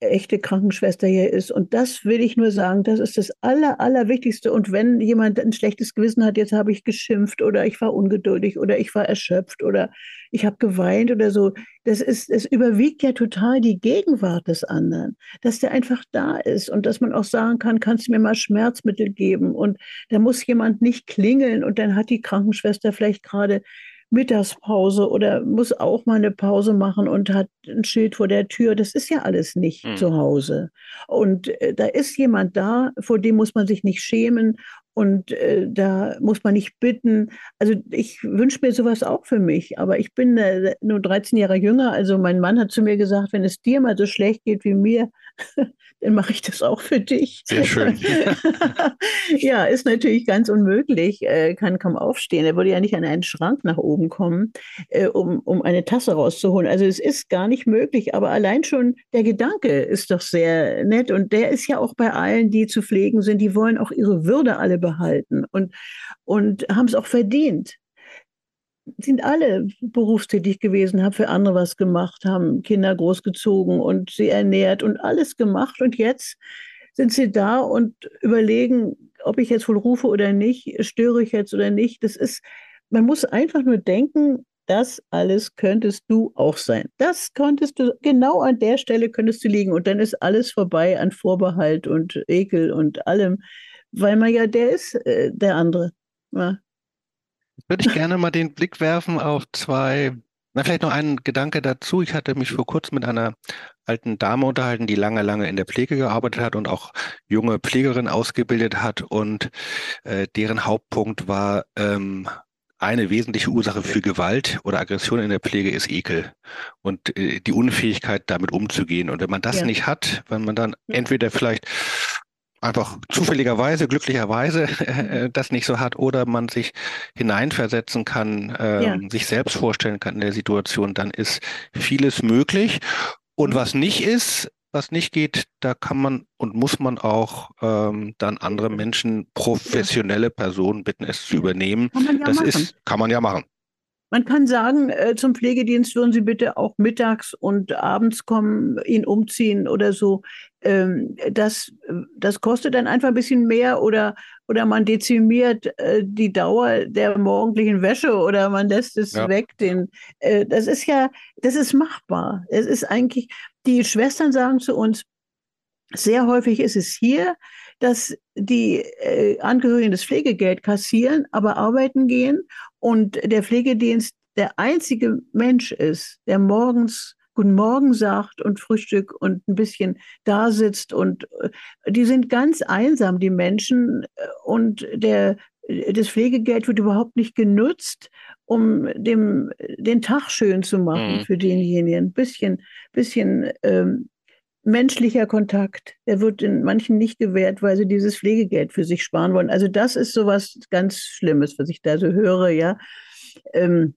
echte Krankenschwester hier ist. Und das will ich nur sagen, das ist das Aller, Allerwichtigste. Und wenn jemand ein schlechtes Gewissen hat, jetzt habe ich geschimpft oder ich war ungeduldig oder ich war erschöpft oder ich habe geweint oder so, das ist, es überwiegt ja total die Gegenwart des anderen, dass der einfach da ist und dass man auch sagen kann, kannst du mir mal Schmerzmittel geben? Und da muss jemand nicht klingeln und dann hat die Krankenschwester vielleicht gerade Mittagspause oder muss auch mal eine Pause machen und hat ein Schild vor der Tür. Das ist ja alles nicht mhm. zu Hause. Und äh, da ist jemand da, vor dem muss man sich nicht schämen und äh, da muss man nicht bitten. Also ich wünsche mir sowas auch für mich, aber ich bin äh, nur 13 Jahre jünger. Also mein Mann hat zu mir gesagt, wenn es dir mal so schlecht geht wie mir, dann mache ich das auch für dich. Sehr schön. ja, ist natürlich ganz unmöglich, äh, kann kaum aufstehen. Er würde ja nicht an einen Schrank nach oben kommen, äh, um, um eine Tasse rauszuholen. Also es ist gar nicht möglich, aber allein schon der Gedanke ist doch sehr nett und der ist ja auch bei allen, die zu pflegen sind, die wollen auch ihre Würde alle behalten und, und haben es auch verdient sind alle berufstätig gewesen, haben für andere was gemacht, haben Kinder großgezogen und sie ernährt und alles gemacht. Und jetzt sind sie da und überlegen, ob ich jetzt wohl rufe oder nicht, störe ich jetzt oder nicht. Das ist, man muss einfach nur denken, das alles könntest du auch sein. Das könntest du, genau an der Stelle könntest du liegen und dann ist alles vorbei an Vorbehalt und Ekel und allem, weil man ja der ist, äh, der andere. Ja würde ich gerne mal den Blick werfen auf zwei, na, vielleicht noch einen Gedanke dazu. Ich hatte mich vor kurzem mit einer alten Dame unterhalten, die lange, lange in der Pflege gearbeitet hat und auch junge Pflegerin ausgebildet hat. Und äh, deren Hauptpunkt war, ähm, eine wesentliche Ursache für Gewalt oder Aggression in der Pflege ist Ekel und äh, die Unfähigkeit, damit umzugehen. Und wenn man das ja. nicht hat, wenn man dann entweder vielleicht einfach zufälligerweise, glücklicherweise äh, das nicht so hat oder man sich hineinversetzen kann, äh, ja. sich selbst vorstellen kann in der Situation, dann ist vieles möglich. Und was nicht ist, was nicht geht, da kann man und muss man auch ähm, dann andere Menschen, professionelle Personen bitten, es zu übernehmen. Ja das machen. ist, kann man ja machen. Man kann sagen, äh, zum Pflegedienst würden Sie bitte auch mittags und abends kommen, ihn umziehen oder so. Ähm, das, das kostet dann einfach ein bisschen mehr oder, oder man dezimiert äh, die Dauer der morgendlichen Wäsche oder man lässt es ja. weg. Den, äh, das ist ja, das ist machbar. Es ist eigentlich, die Schwestern sagen zu uns, sehr häufig ist es hier, dass die äh, Angehörigen das Pflegegeld kassieren, aber arbeiten gehen und der Pflegedienst der einzige Mensch ist, der morgens Guten Morgen sagt und Frühstück und ein bisschen da sitzt und äh, die sind ganz einsam, die Menschen äh, und der das Pflegegeld wird überhaupt nicht genutzt, um dem, den Tag schön zu machen mhm. für denjenigen. Ein bisschen, bisschen ähm, menschlicher Kontakt. Der wird in manchen nicht gewährt, weil sie dieses Pflegegeld für sich sparen wollen. Also das ist sowas ganz Schlimmes, was ich da so höre, ja. Ähm,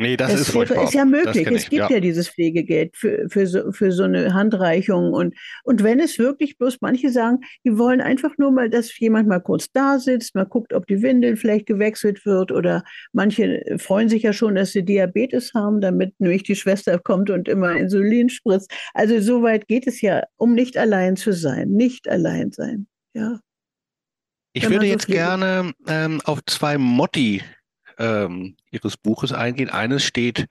Nee, das, das ist furchtbar. ist ja möglich. Es gibt ja. ja. dieses Pflegegeld für, für, so, für so eine Handreichung. Und, und wenn es wirklich bloß manche sagen, die wollen einfach nur mal, dass jemand mal kurz da sitzt, mal guckt, ob die Windel vielleicht gewechselt wird. Oder manche freuen sich ja schon, dass sie Diabetes haben, damit nämlich die Schwester kommt und immer Insulin spritzt. Also so weit geht es ja, um nicht allein zu sein. Nicht allein sein. Ja. Ich würde so jetzt gerne ähm, auf zwei Motti ähm, Ihres Buches eingehen. Eines steht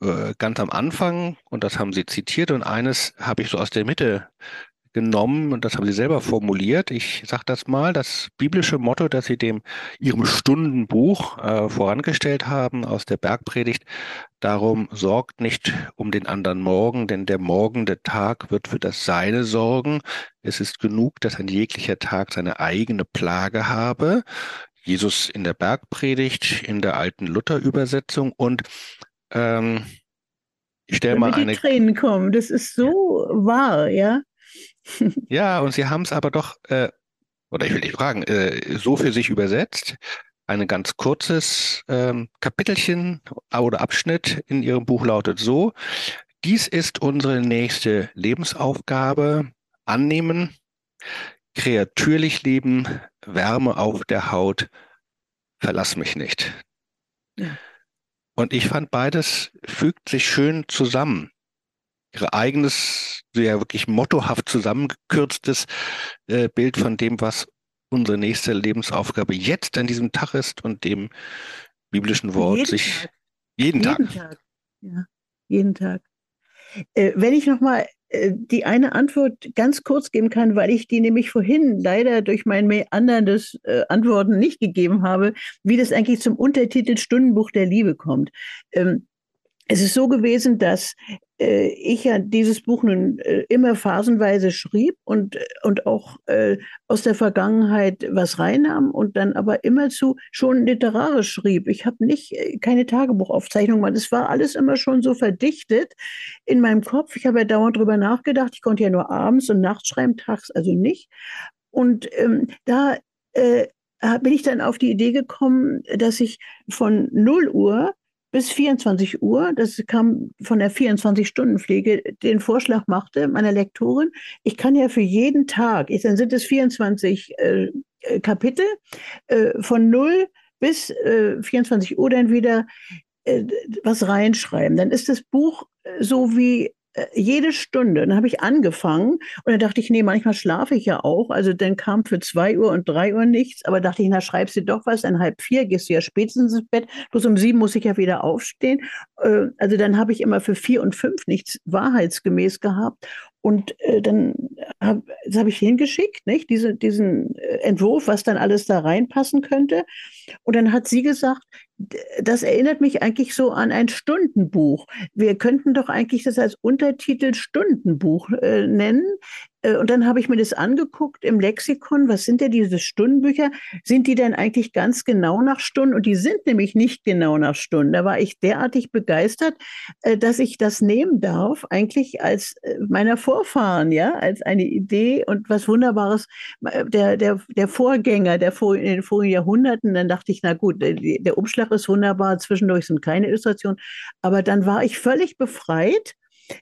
äh, ganz am Anfang, und das haben Sie zitiert, und eines habe ich so aus der Mitte genommen, und das haben Sie selber formuliert. Ich sage das mal, das biblische Motto, das Sie dem Ihrem Stundenbuch äh, vorangestellt haben aus der Bergpredigt, darum sorgt nicht um den anderen Morgen, denn der morgende Tag wird für das Seine sorgen. Es ist genug, dass ein jeglicher Tag seine eigene Plage habe. Jesus in der Bergpredigt, in der alten Luther-Übersetzung und ähm, ich stelle mal eine. Die Tränen kommen, das ist so wahr, ja. ja, und Sie haben es aber doch, äh, oder ich will nicht fragen, äh, so für sich übersetzt. Ein ganz kurzes ähm, Kapitelchen oder Abschnitt in Ihrem Buch lautet so, dies ist unsere nächste Lebensaufgabe, annehmen, kreatürlich leben, Wärme auf der Haut, verlass mich nicht. Ja. Und ich fand beides fügt sich schön zusammen. Ihr eigenes, sehr wirklich mottohaft zusammengekürztes äh, Bild von dem, was unsere nächste Lebensaufgabe jetzt an diesem Tag ist und dem biblischen Wort jeden sich Tag. jeden, jeden Tag. Tag. Ja, jeden Tag. Äh, wenn ich nochmal die eine Antwort ganz kurz geben kann, weil ich die nämlich vorhin leider durch mein meanderndes äh, Antworten nicht gegeben habe, wie das eigentlich zum Untertitel Stundenbuch der Liebe kommt. Ähm, es ist so gewesen, dass äh, ich ja dieses Buch nun äh, immer phasenweise schrieb und, und auch äh, aus der Vergangenheit was reinnahm und dann aber immerzu schon literarisch schrieb. Ich habe nicht äh, keine Tagebuchaufzeichnung gemacht. Es war alles immer schon so verdichtet in meinem Kopf. Ich habe ja dauernd drüber nachgedacht. Ich konnte ja nur abends und nachts schreiben, tags also nicht. Und ähm, da äh, bin ich dann auf die Idee gekommen, dass ich von 0 Uhr bis 24 Uhr, das kam von der 24-Stunden-Pflege, den Vorschlag machte meiner Lektorin, ich kann ja für jeden Tag, ich, dann sind es 24 äh, Kapitel, äh, von 0 bis äh, 24 Uhr dann wieder äh, was reinschreiben. Dann ist das Buch äh, so wie jede Stunde. Dann habe ich angefangen und dann dachte ich, nee, manchmal schlafe ich ja auch. Also dann kam für zwei Uhr und drei Uhr nichts, aber dachte ich, na, schreibst du doch was, dann halb vier gehst du ja spätestens ins Bett, bloß um sieben muss ich ja wieder aufstehen. Äh, also dann habe ich immer für vier und fünf nichts wahrheitsgemäß gehabt. Und äh, dann habe hab ich hingeschickt, nicht? Diese, diesen Entwurf, was dann alles da reinpassen könnte. Und dann hat sie gesagt, das erinnert mich eigentlich so an ein Stundenbuch. Wir könnten doch eigentlich das als Untertitel Stundenbuch äh, nennen. Äh, und dann habe ich mir das angeguckt im Lexikon. Was sind denn diese Stundenbücher? Sind die denn eigentlich ganz genau nach Stunden? Und die sind nämlich nicht genau nach Stunden. Da war ich derartig begeistert, äh, dass ich das nehmen darf, eigentlich als äh, meiner Vorfahren, ja, als eine Idee und was Wunderbares. Der, der, der Vorgänger der vor, in den vorigen Jahrhunderten, dann dachte ich, na gut, der Umschlag ist wunderbar, zwischendurch sind keine Illustrationen. Aber dann war ich völlig befreit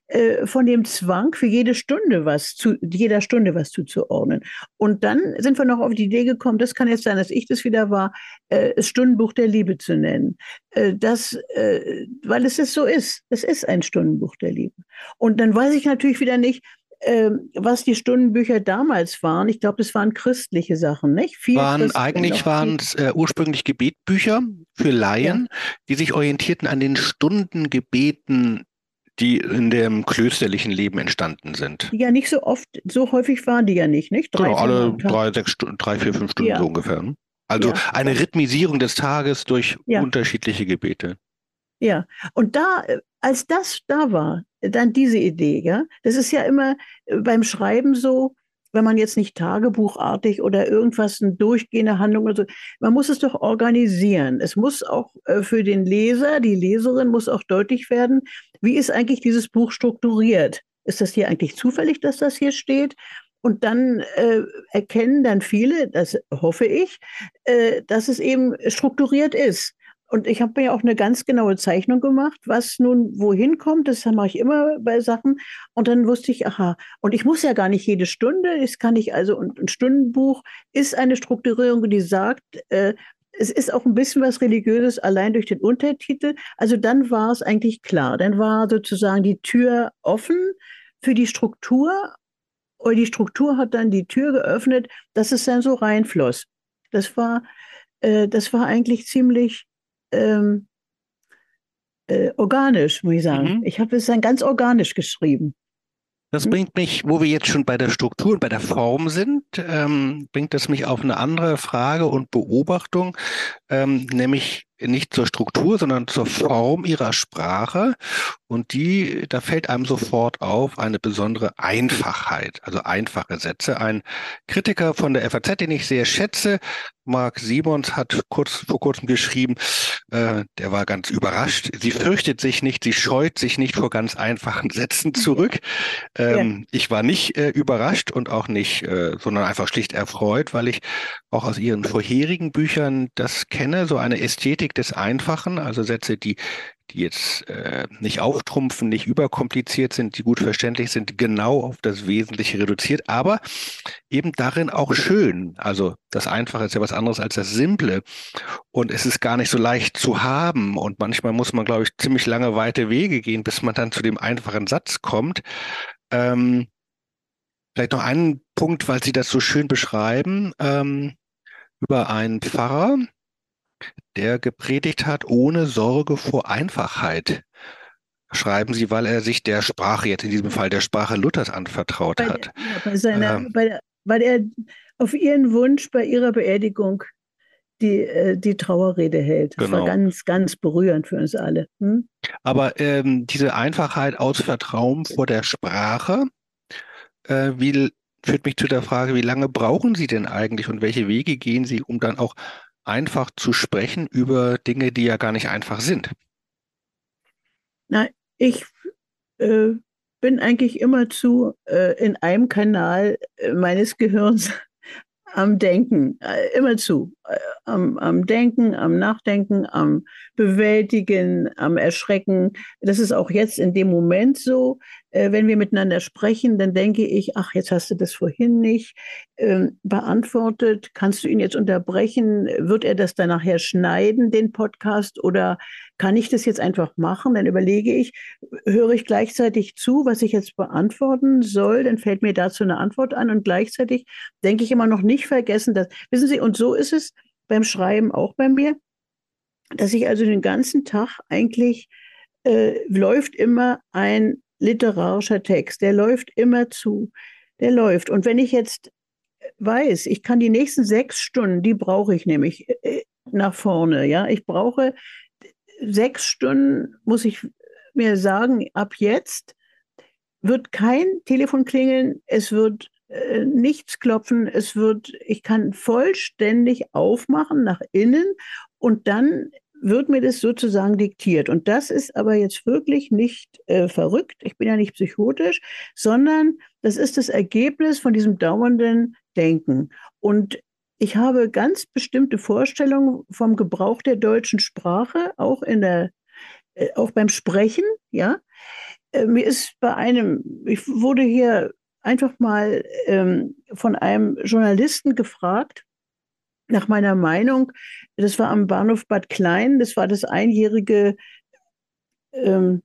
äh, von dem Zwang, für jede Stunde was zu, jeder Stunde was zuzuordnen. Und dann sind wir noch auf die Idee gekommen, das kann jetzt sein, dass ich das wieder war, äh, das Stundenbuch der Liebe zu nennen. Äh, das, äh, weil es ist so ist. Es ist ein Stundenbuch der Liebe. Und dann weiß ich natürlich wieder nicht, ähm, was die Stundenbücher damals waren. Ich glaube, das waren christliche Sachen, nicht? Viel waren, eigentlich waren es äh, ursprünglich Gebetbücher für Laien, ja. die sich orientierten an den Stundengebeten die in dem klösterlichen Leben entstanden sind. Ja, nicht so oft, so häufig waren die ja nicht, nicht? Drei, genau, alle drei, sechs Stunden, drei, vier, fünf Stunden ja. so ungefähr. Also ja. eine Rhythmisierung des Tages durch ja. unterschiedliche Gebete. Ja, und da, äh, als das da war, dann diese Idee, ja, das ist ja immer äh, beim Schreiben so, wenn man jetzt nicht tagebuchartig oder irgendwas eine durchgehende Handlung oder so, man muss es doch organisieren. Es muss auch äh, für den Leser, die Leserin muss auch deutlich werden, wie ist eigentlich dieses Buch strukturiert? Ist das hier eigentlich zufällig, dass das hier steht? Und dann äh, erkennen dann viele, das hoffe ich, äh, dass es eben strukturiert ist. Und ich habe mir auch eine ganz genaue Zeichnung gemacht, was nun wohin kommt. Das mache ich immer bei Sachen. Und dann wusste ich, aha, und ich muss ja gar nicht jede Stunde, das kann ich also, und ein Stundenbuch ist eine Strukturierung, die sagt, äh, es ist auch ein bisschen was Religiöses, allein durch den Untertitel. Also dann war es eigentlich klar. Dann war sozusagen die Tür offen für die Struktur. Und die Struktur hat dann die Tür geöffnet, dass es dann so reinfloss. Das war, äh, das war eigentlich ziemlich ähm, äh, organisch, muss ich sagen. Mhm. Ich habe es dann ganz organisch geschrieben. Das bringt mich, wo wir jetzt schon bei der Struktur und bei der Form sind, ähm, bringt das mich auf eine andere Frage und Beobachtung, ähm, nämlich nicht zur Struktur, sondern zur Form ihrer Sprache. Und die, da fällt einem sofort auf eine besondere Einfachheit, also einfache Sätze. Ein Kritiker von der FAZ, den ich sehr schätze, Marc Simons, hat kurz vor kurzem geschrieben, äh, der war ganz überrascht. Sie fürchtet sich nicht, sie scheut sich nicht vor ganz einfachen Sätzen zurück. Ähm, ja. Ich war nicht äh, überrascht und auch nicht, äh, sondern einfach schlicht erfreut, weil ich auch aus ihren vorherigen Büchern das kenne, so eine Ästhetik des Einfachen, also Sätze, die, die jetzt äh, nicht auftrumpfen, nicht überkompliziert sind, die gut verständlich sind, genau auf das Wesentliche reduziert, aber eben darin auch schön. Also das Einfache ist ja was anderes als das Simple. Und es ist gar nicht so leicht zu haben. Und manchmal muss man, glaube ich, ziemlich lange weite Wege gehen, bis man dann zu dem einfachen Satz kommt. Ähm, vielleicht noch einen Punkt, weil Sie das so schön beschreiben. Ähm, über einen Pfarrer, der gepredigt hat, ohne Sorge vor Einfachheit. Schreiben Sie, weil er sich der Sprache, jetzt in diesem Fall der Sprache Luthers anvertraut bei, hat. Bei seiner, ähm, bei weil er auf ihren Wunsch bei ihrer Beerdigung die, äh, die Trauerrede hält. Das genau. war ganz, ganz berührend für uns alle. Hm? Aber ähm, diese Einfachheit aus Vertrauen vor der Sprache, äh, wie führt mich zu der Frage, wie lange brauchen Sie denn eigentlich und welche Wege gehen Sie, um dann auch einfach zu sprechen über Dinge, die ja gar nicht einfach sind? Na, ich äh, bin eigentlich immer zu äh, in einem Kanal äh, meines Gehirns am Denken, äh, immer zu. Äh, am, am Denken, am Nachdenken, am Bewältigen, am Erschrecken. Das ist auch jetzt in dem Moment so. Äh, wenn wir miteinander sprechen, dann denke ich, ach, jetzt hast du das vorhin nicht ähm, beantwortet. Kannst du ihn jetzt unterbrechen? Wird er das dann nachher schneiden, den Podcast? Oder kann ich das jetzt einfach machen? Dann überlege ich, höre ich gleichzeitig zu, was ich jetzt beantworten soll? Dann fällt mir dazu eine Antwort an und gleichzeitig denke ich immer noch nicht vergessen, dass, wissen Sie, und so ist es beim Schreiben auch bei mir, dass ich also den ganzen Tag eigentlich äh, läuft immer ein literarischer Text, der läuft immer zu, der läuft. Und wenn ich jetzt weiß, ich kann die nächsten sechs Stunden, die brauche ich nämlich äh, nach vorne, ja, ich brauche sechs Stunden, muss ich mir sagen, ab jetzt wird kein Telefon klingeln, es wird äh, nichts klopfen, es wird, ich kann vollständig aufmachen nach innen und dann wird mir das sozusagen diktiert. Und das ist aber jetzt wirklich nicht äh, verrückt, ich bin ja nicht psychotisch, sondern das ist das Ergebnis von diesem dauernden Denken. Und ich habe ganz bestimmte Vorstellungen vom Gebrauch der deutschen Sprache, auch in der, äh, auch beim Sprechen, ja. Äh, mir ist bei einem, ich wurde hier einfach mal ähm, von einem Journalisten gefragt, nach meiner Meinung, das war am Bahnhof Bad Klein, das war das einjährige, ähm,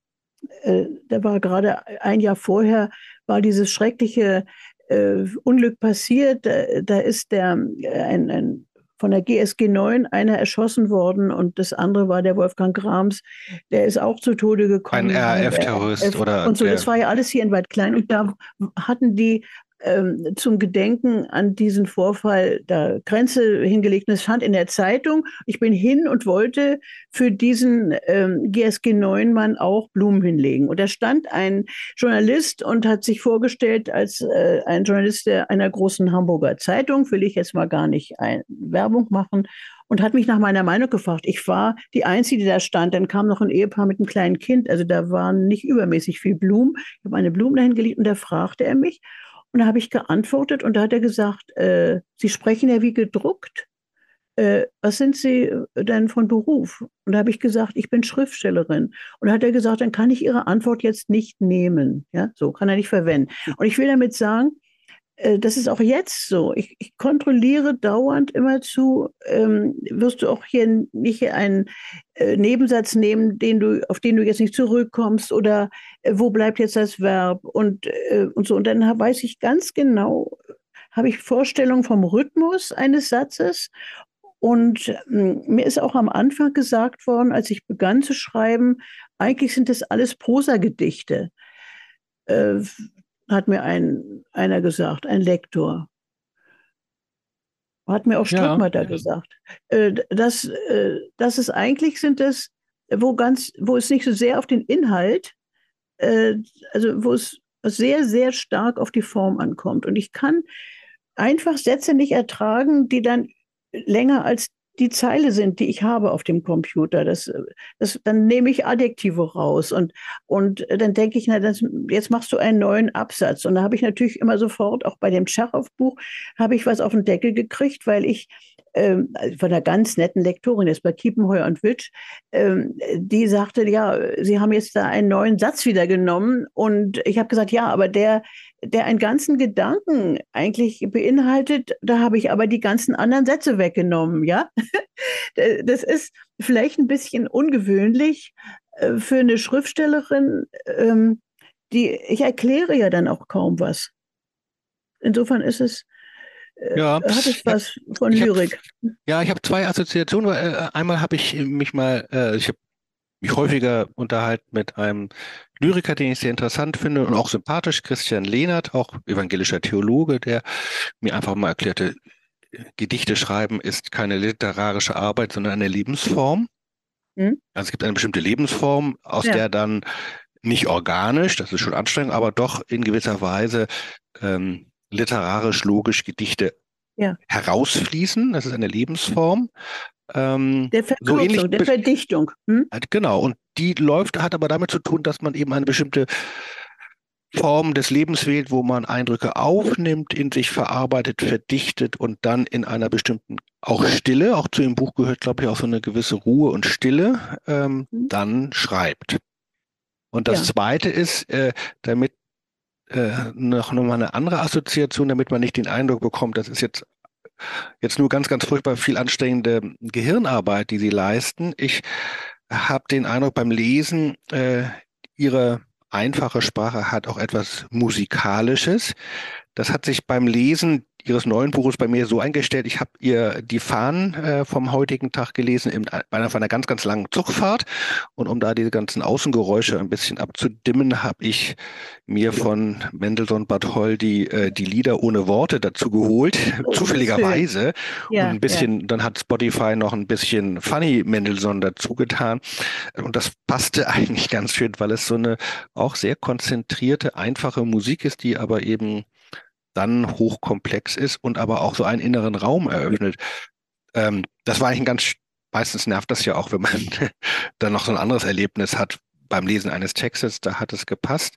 äh, da war gerade ein Jahr vorher, war dieses schreckliche äh, Unglück passiert. Da, da ist der, äh, ein, ein von der GSG 9 einer erschossen worden und das andere war der Wolfgang Grams, der ist auch zu Tode gekommen. Ein RAF-Terrorist oder. Und so, das war ja alles hier in Bad Klein und da hatten die ähm, zum Gedenken an diesen Vorfall da Grenze hingelegt. Es stand in der Zeitung. Ich bin hin und wollte für diesen ähm, GSG 9 Mann auch Blumen hinlegen. Und da stand ein Journalist und hat sich vorgestellt als äh, ein Journalist der, einer großen Hamburger Zeitung. Will ich jetzt mal gar nicht ein, Werbung machen und hat mich nach meiner Meinung gefragt. Ich war die Einzige, die da stand. Dann kam noch ein Ehepaar mit einem kleinen Kind. Also da waren nicht übermäßig viel Blumen. Ich habe eine Blume dahin gelegt und da fragte er mich. Und da habe ich geantwortet und da hat er gesagt, äh, Sie sprechen ja wie gedruckt. Äh, was sind Sie denn von Beruf? Und da habe ich gesagt, ich bin Schriftstellerin. Und da hat er gesagt, dann kann ich Ihre Antwort jetzt nicht nehmen. Ja, so kann er nicht verwenden. Und ich will damit sagen, äh, das ist auch jetzt so. Ich, ich kontrolliere dauernd immer zu, ähm, wirst du auch hier nicht einen äh, Nebensatz nehmen, den du, auf den du jetzt nicht zurückkommst oder äh, wo bleibt jetzt das Verb und, äh, und so. Und dann weiß ich ganz genau, habe ich Vorstellungen vom Rhythmus eines Satzes und ähm, mir ist auch am Anfang gesagt worden, als ich begann zu schreiben, eigentlich sind das alles Prosagedichte, äh, hat mir ein, einer gesagt, ein Lektor. Hat mir auch Strickmatter ja. gesagt. Äh, das, äh, das ist eigentlich sind es, wo ganz, wo es nicht so sehr auf den Inhalt, äh, also wo es sehr, sehr stark auf die Form ankommt. Und ich kann einfach Sätze nicht ertragen, die dann länger als die Zeile sind, die ich habe auf dem Computer. Das, das, dann nehme ich Adjektive raus und, und dann denke ich, na, das, jetzt machst du einen neuen Absatz. Und da habe ich natürlich immer sofort, auch bei dem Tschechow-Buch, habe ich was auf den Deckel gekriegt, weil ich ähm, von einer ganz netten Lektorin, jetzt bei Kiepenheuer und Witsch, ähm, die sagte, ja, Sie haben jetzt da einen neuen Satz wieder genommen. Und ich habe gesagt, ja, aber der, der einen ganzen Gedanken eigentlich beinhaltet, da habe ich aber die ganzen anderen Sätze weggenommen, ja. Das ist vielleicht ein bisschen ungewöhnlich äh, für eine Schriftstellerin, ähm, die, ich erkläre ja dann auch kaum was. Insofern ist es, äh, ja, hat es was von Lyrik. Hab, ja, ich habe zwei Assoziationen. Äh, einmal habe ich mich mal, ich habe mich häufiger unterhalten mit einem Lyriker, den ich sehr interessant finde und auch sympathisch, Christian Lehnert, auch evangelischer Theologe, der mir einfach mal erklärte, Gedichte schreiben ist keine literarische Arbeit, sondern eine Lebensform. Mhm. Also es gibt eine bestimmte Lebensform, aus ja. der dann nicht organisch, das ist schon anstrengend, aber doch in gewisser Weise ähm, literarisch, logisch Gedichte ja. herausfließen. Das ist eine Lebensform. Ähm, der Verkürzung, so ähnlich, der Verdichtung. Hm? Genau, und die läuft, hat aber damit zu tun, dass man eben eine bestimmte Form des Lebens wählt, wo man Eindrücke aufnimmt, in sich verarbeitet, verdichtet und dann in einer bestimmten auch Stille, auch zu dem Buch gehört, glaube ich, auch so eine gewisse Ruhe und Stille, ähm, mhm. dann schreibt. Und das ja. Zweite ist, äh, damit äh, noch, noch mal eine andere Assoziation, damit man nicht den Eindruck bekommt, das ist jetzt jetzt nur ganz, ganz furchtbar viel anstrengende Gehirnarbeit, die sie leisten. Ich habe den Eindruck beim Lesen, äh, ihre einfache Sprache hat auch etwas Musikalisches. Das hat sich beim Lesen Ihres neuen Buches bei mir so eingestellt. Ich habe ihr die Fahnen äh, vom heutigen Tag gelesen in, bei einer, einer ganz, ganz langen Zugfahrt. Und um da diese ganzen Außengeräusche ein bisschen abzudimmen, habe ich mir von Mendelssohn Bartholdy äh, die Lieder ohne Worte dazu geholt, oh, zufälligerweise. Ja, und ein bisschen, ja. dann hat Spotify noch ein bisschen Funny Mendelssohn dazu getan. Und das passte eigentlich ganz schön, weil es so eine auch sehr konzentrierte, einfache Musik ist, die aber eben dann hochkomplex ist und aber auch so einen inneren Raum eröffnet. Ähm, das war eigentlich ein ganz, meistens nervt das ja auch, wenn man dann noch so ein anderes Erlebnis hat beim Lesen eines Textes, da hat es gepasst.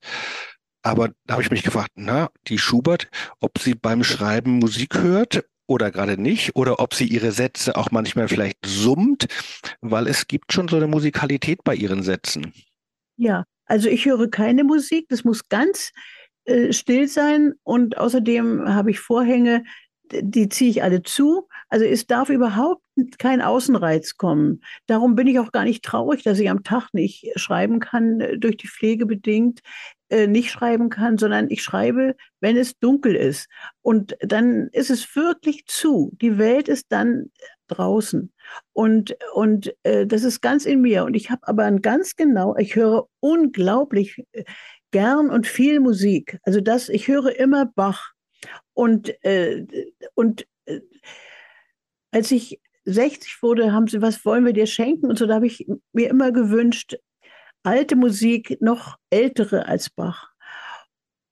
Aber da habe ich mich gefragt, na, die Schubert, ob sie beim Schreiben Musik hört oder gerade nicht, oder ob sie ihre Sätze auch manchmal vielleicht summt, weil es gibt schon so eine Musikalität bei ihren Sätzen. Ja, also ich höre keine Musik, das muss ganz äh, still sein und außerdem habe ich Vorhänge, die ziehe ich alle zu. Also es darf überhaupt kein Außenreiz kommen. Darum bin ich auch gar nicht traurig, dass ich am Tag nicht schreiben kann, äh, durch die Pflege bedingt äh, nicht schreiben kann, sondern ich schreibe, wenn es dunkel ist. Und dann ist es wirklich zu. Die Welt ist dann draußen. Und, und äh, das ist ganz in mir. Und ich habe aber ein ganz genau, ich höre unglaublich gern und viel Musik. Also das, ich höre immer Bach. Und, äh, und äh, als ich 60 wurde, haben sie, was wollen wir dir schenken? Und so, da habe ich mir immer gewünscht, alte Musik, noch ältere als Bach.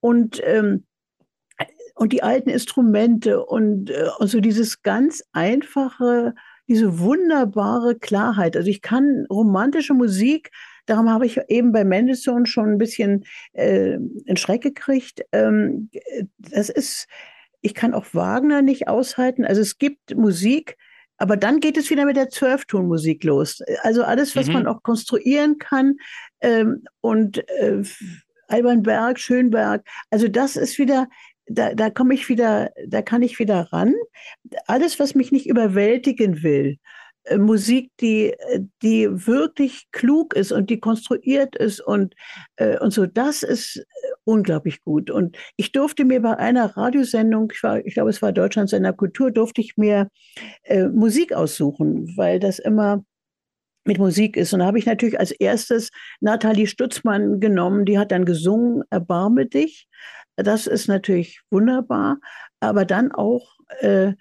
Und, ähm, und die alten Instrumente und, äh, und so dieses ganz einfache, diese wunderbare Klarheit. Also ich kann romantische Musik Darum habe ich eben bei Mendelssohn schon ein bisschen äh, einen Schreck gekriegt. Ähm, das ist, ich kann auch Wagner nicht aushalten. Also es gibt Musik, aber dann geht es wieder mit der Zwölftonmusik los. Also alles, was mhm. man auch konstruieren kann. Ähm, und äh, Alban Berg, Schönberg, also das ist wieder, da, da komme ich wieder, da kann ich wieder ran. Alles, was mich nicht überwältigen will. Äh, Musik, die, die wirklich klug ist und die konstruiert ist und, äh, und so, das ist äh, unglaublich gut. Und ich durfte mir bei einer Radiosendung, ich, war, ich glaube, es war Deutschland seiner Kultur, durfte ich mir äh, Musik aussuchen, weil das immer mit Musik ist. Und da habe ich natürlich als erstes Nathalie Stutzmann genommen, die hat dann gesungen, Erbarme dich. Das ist natürlich wunderbar, aber dann auch äh,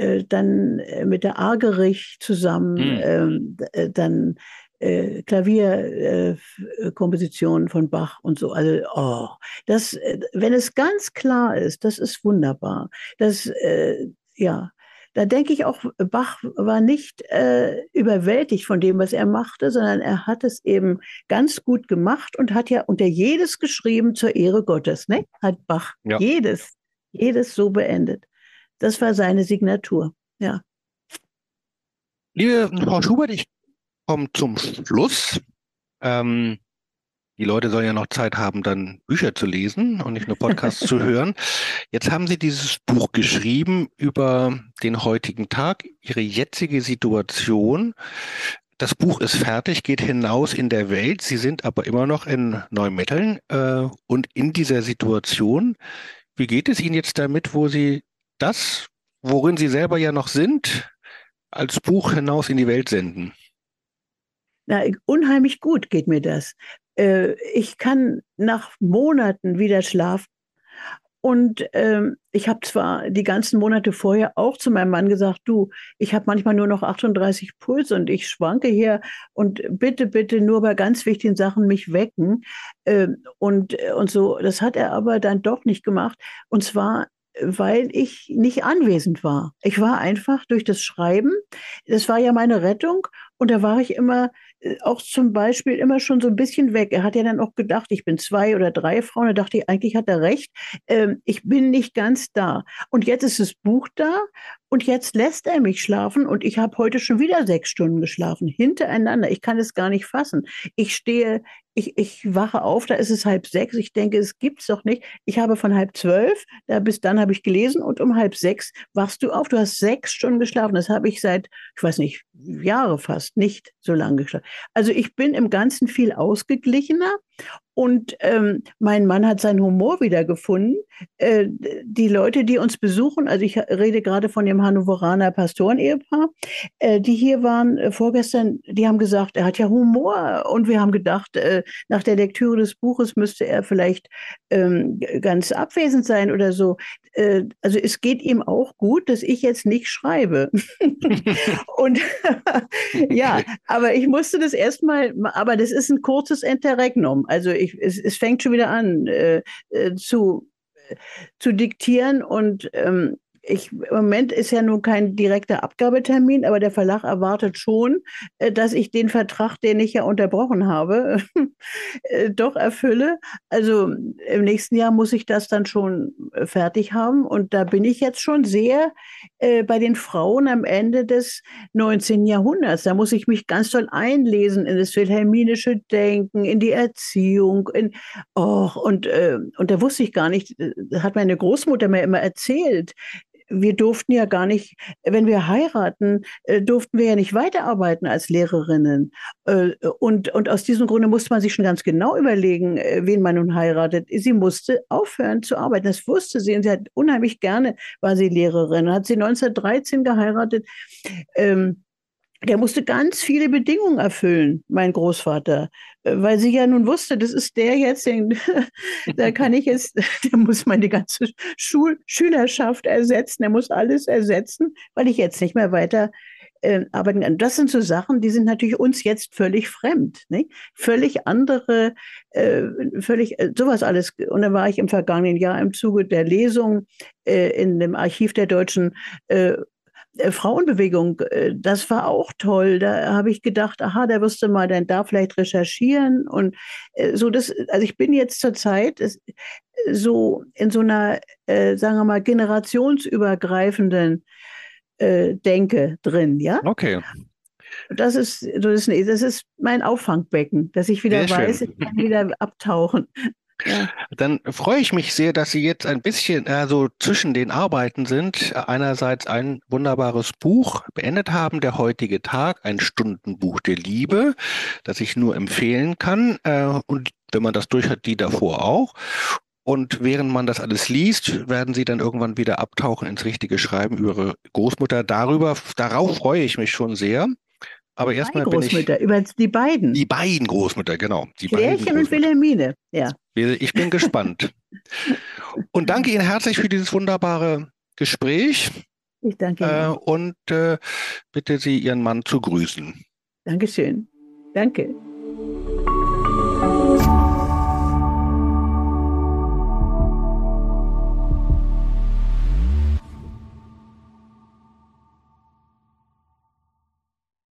äh, dann äh, mit der Argerich zusammen, mhm. dann Klavierkompositionen von Bach und so. Also, oh, das, wenn es ganz klar ist, das ist wunderbar. Das, ja, da denke ich auch, Bach war nicht äh, überwältigt von dem, was er machte, sondern er hat es eben ganz gut gemacht und hat ja unter jedes geschrieben zur Ehre Gottes, ne? Hat Bach ja. jedes, jedes so beendet. Das war seine Signatur, ja. Liebe Frau Schubert, ich komme zum Schluss. Ähm, die Leute sollen ja noch Zeit haben, dann Bücher zu lesen und nicht nur Podcasts zu hören. Jetzt haben Sie dieses Buch geschrieben über den heutigen Tag, Ihre jetzige Situation. Das Buch ist fertig, geht hinaus in der Welt. Sie sind aber immer noch in Neumetteln äh, und in dieser Situation. Wie geht es Ihnen jetzt damit, wo Sie das, worin Sie selber ja noch sind, als Buch hinaus in die Welt senden? Na, unheimlich gut geht mir das äh, ich kann nach Monaten wieder schlafen. Und ähm, ich habe zwar die ganzen Monate vorher auch zu meinem Mann gesagt, du, ich habe manchmal nur noch 38 Puls und ich schwanke hier und bitte, bitte nur bei ganz wichtigen Sachen mich wecken. Ähm, und, und so, das hat er aber dann doch nicht gemacht. Und zwar weil ich nicht anwesend war. Ich war einfach durch das Schreiben, das war ja meine Rettung und da war ich immer äh, auch zum Beispiel immer schon so ein bisschen weg. Er hat ja dann auch gedacht, ich bin zwei oder drei Frauen. Da dachte ich, eigentlich hat er recht. Ähm, ich bin nicht ganz da. Und jetzt ist das Buch da und jetzt lässt er mich schlafen und ich habe heute schon wieder sechs Stunden geschlafen, hintereinander. Ich kann es gar nicht fassen. Ich stehe ich, ich wache auf, da ist es halb sechs. Ich denke, es gibt's doch nicht. Ich habe von halb zwölf, da bis dann habe ich gelesen und um halb sechs wachst du auf. Du hast sechs Stunden geschlafen. Das habe ich seit, ich weiß nicht, Jahre fast nicht so lange geschlafen. Also ich bin im Ganzen viel ausgeglichener und ähm, mein Mann hat seinen Humor wiedergefunden. Äh, die Leute, die uns besuchen, also ich rede gerade von dem Hannoveraner Pastoren-Ehepaar, äh, die hier waren äh, vorgestern, die haben gesagt, er hat ja Humor. Und wir haben gedacht, äh, nach der Lektüre des Buches müsste er vielleicht ähm, ganz abwesend sein oder so. Äh, also es geht ihm auch gut, dass ich jetzt nicht schreibe. und ja, aber ich musste das erstmal, aber das ist ein kurzes Interregnum. Also ich, es, es fängt schon wieder an äh, äh, zu, äh, zu diktieren und ähm, ich, im Moment ist ja nun kein direkter Abgabetermin, aber der Verlag erwartet schon, äh, dass ich den Vertrag, den ich ja unterbrochen habe, äh, doch erfülle. Also im nächsten Jahr muss ich das dann schon äh, fertig haben. Und da bin ich jetzt schon sehr äh, bei den Frauen am Ende des 19. Jahrhunderts. Da muss ich mich ganz toll einlesen in das wilhelminische Denken, in die Erziehung. In, oh, und, äh, und da wusste ich gar nicht, hat meine Großmutter mir immer erzählt, wir durften ja gar nicht, wenn wir heiraten, äh, durften wir ja nicht weiterarbeiten als Lehrerinnen. Äh, und, und aus diesem Grunde musste man sich schon ganz genau überlegen, äh, wen man nun heiratet. Sie musste aufhören zu arbeiten. Das wusste sie und sie hat unheimlich gerne, war sie Lehrerin. Hat sie 1913 geheiratet. Ähm, der musste ganz viele Bedingungen erfüllen, mein Großvater, weil sie ja nun wusste, das ist der jetzt, den, da kann ich jetzt, der muss meine ganze Schul Schülerschaft ersetzen, der muss alles ersetzen, weil ich jetzt nicht mehr weiter äh, arbeiten kann. Das sind so Sachen, die sind natürlich uns jetzt völlig fremd, nicht? völlig andere, äh, völlig äh, sowas alles. Und dann war ich im vergangenen Jahr im Zuge der Lesung äh, in dem Archiv der deutschen äh, Frauenbewegung, äh, das war auch toll. Da habe ich gedacht, aha, da wirst du mal dann da vielleicht recherchieren und äh, so das, also ich bin jetzt zurzeit so in so einer, sagen wir mal, generationsübergreifenden Denke drin, ja? Okay. Das ist, das ist, das ist mein Auffangbecken, dass ich wieder Sehr weiß, schön. ich kann wieder abtauchen. Dann freue ich mich sehr, dass Sie jetzt ein bisschen also zwischen den Arbeiten sind. Einerseits ein wunderbares Buch beendet haben, der heutige Tag, ein Stundenbuch der Liebe, das ich nur empfehlen kann. Äh, und wenn man das durch hat, die davor auch. Und während man das alles liest, werden Sie dann irgendwann wieder abtauchen ins richtige Schreiben über Ihre Großmutter. Darüber, darauf freue ich mich schon sehr. Aber erstmal bin ich. Großmütter, über die beiden. Die beiden Großmütter, genau. Die beiden Klärchen und. Wilhelmine. Ja. Ich bin gespannt. Und danke Ihnen herzlich für dieses wunderbare Gespräch Ich danke äh, Ihnen. und äh, bitte Sie Ihren Mann zu grüßen. Dankeschön. Danke.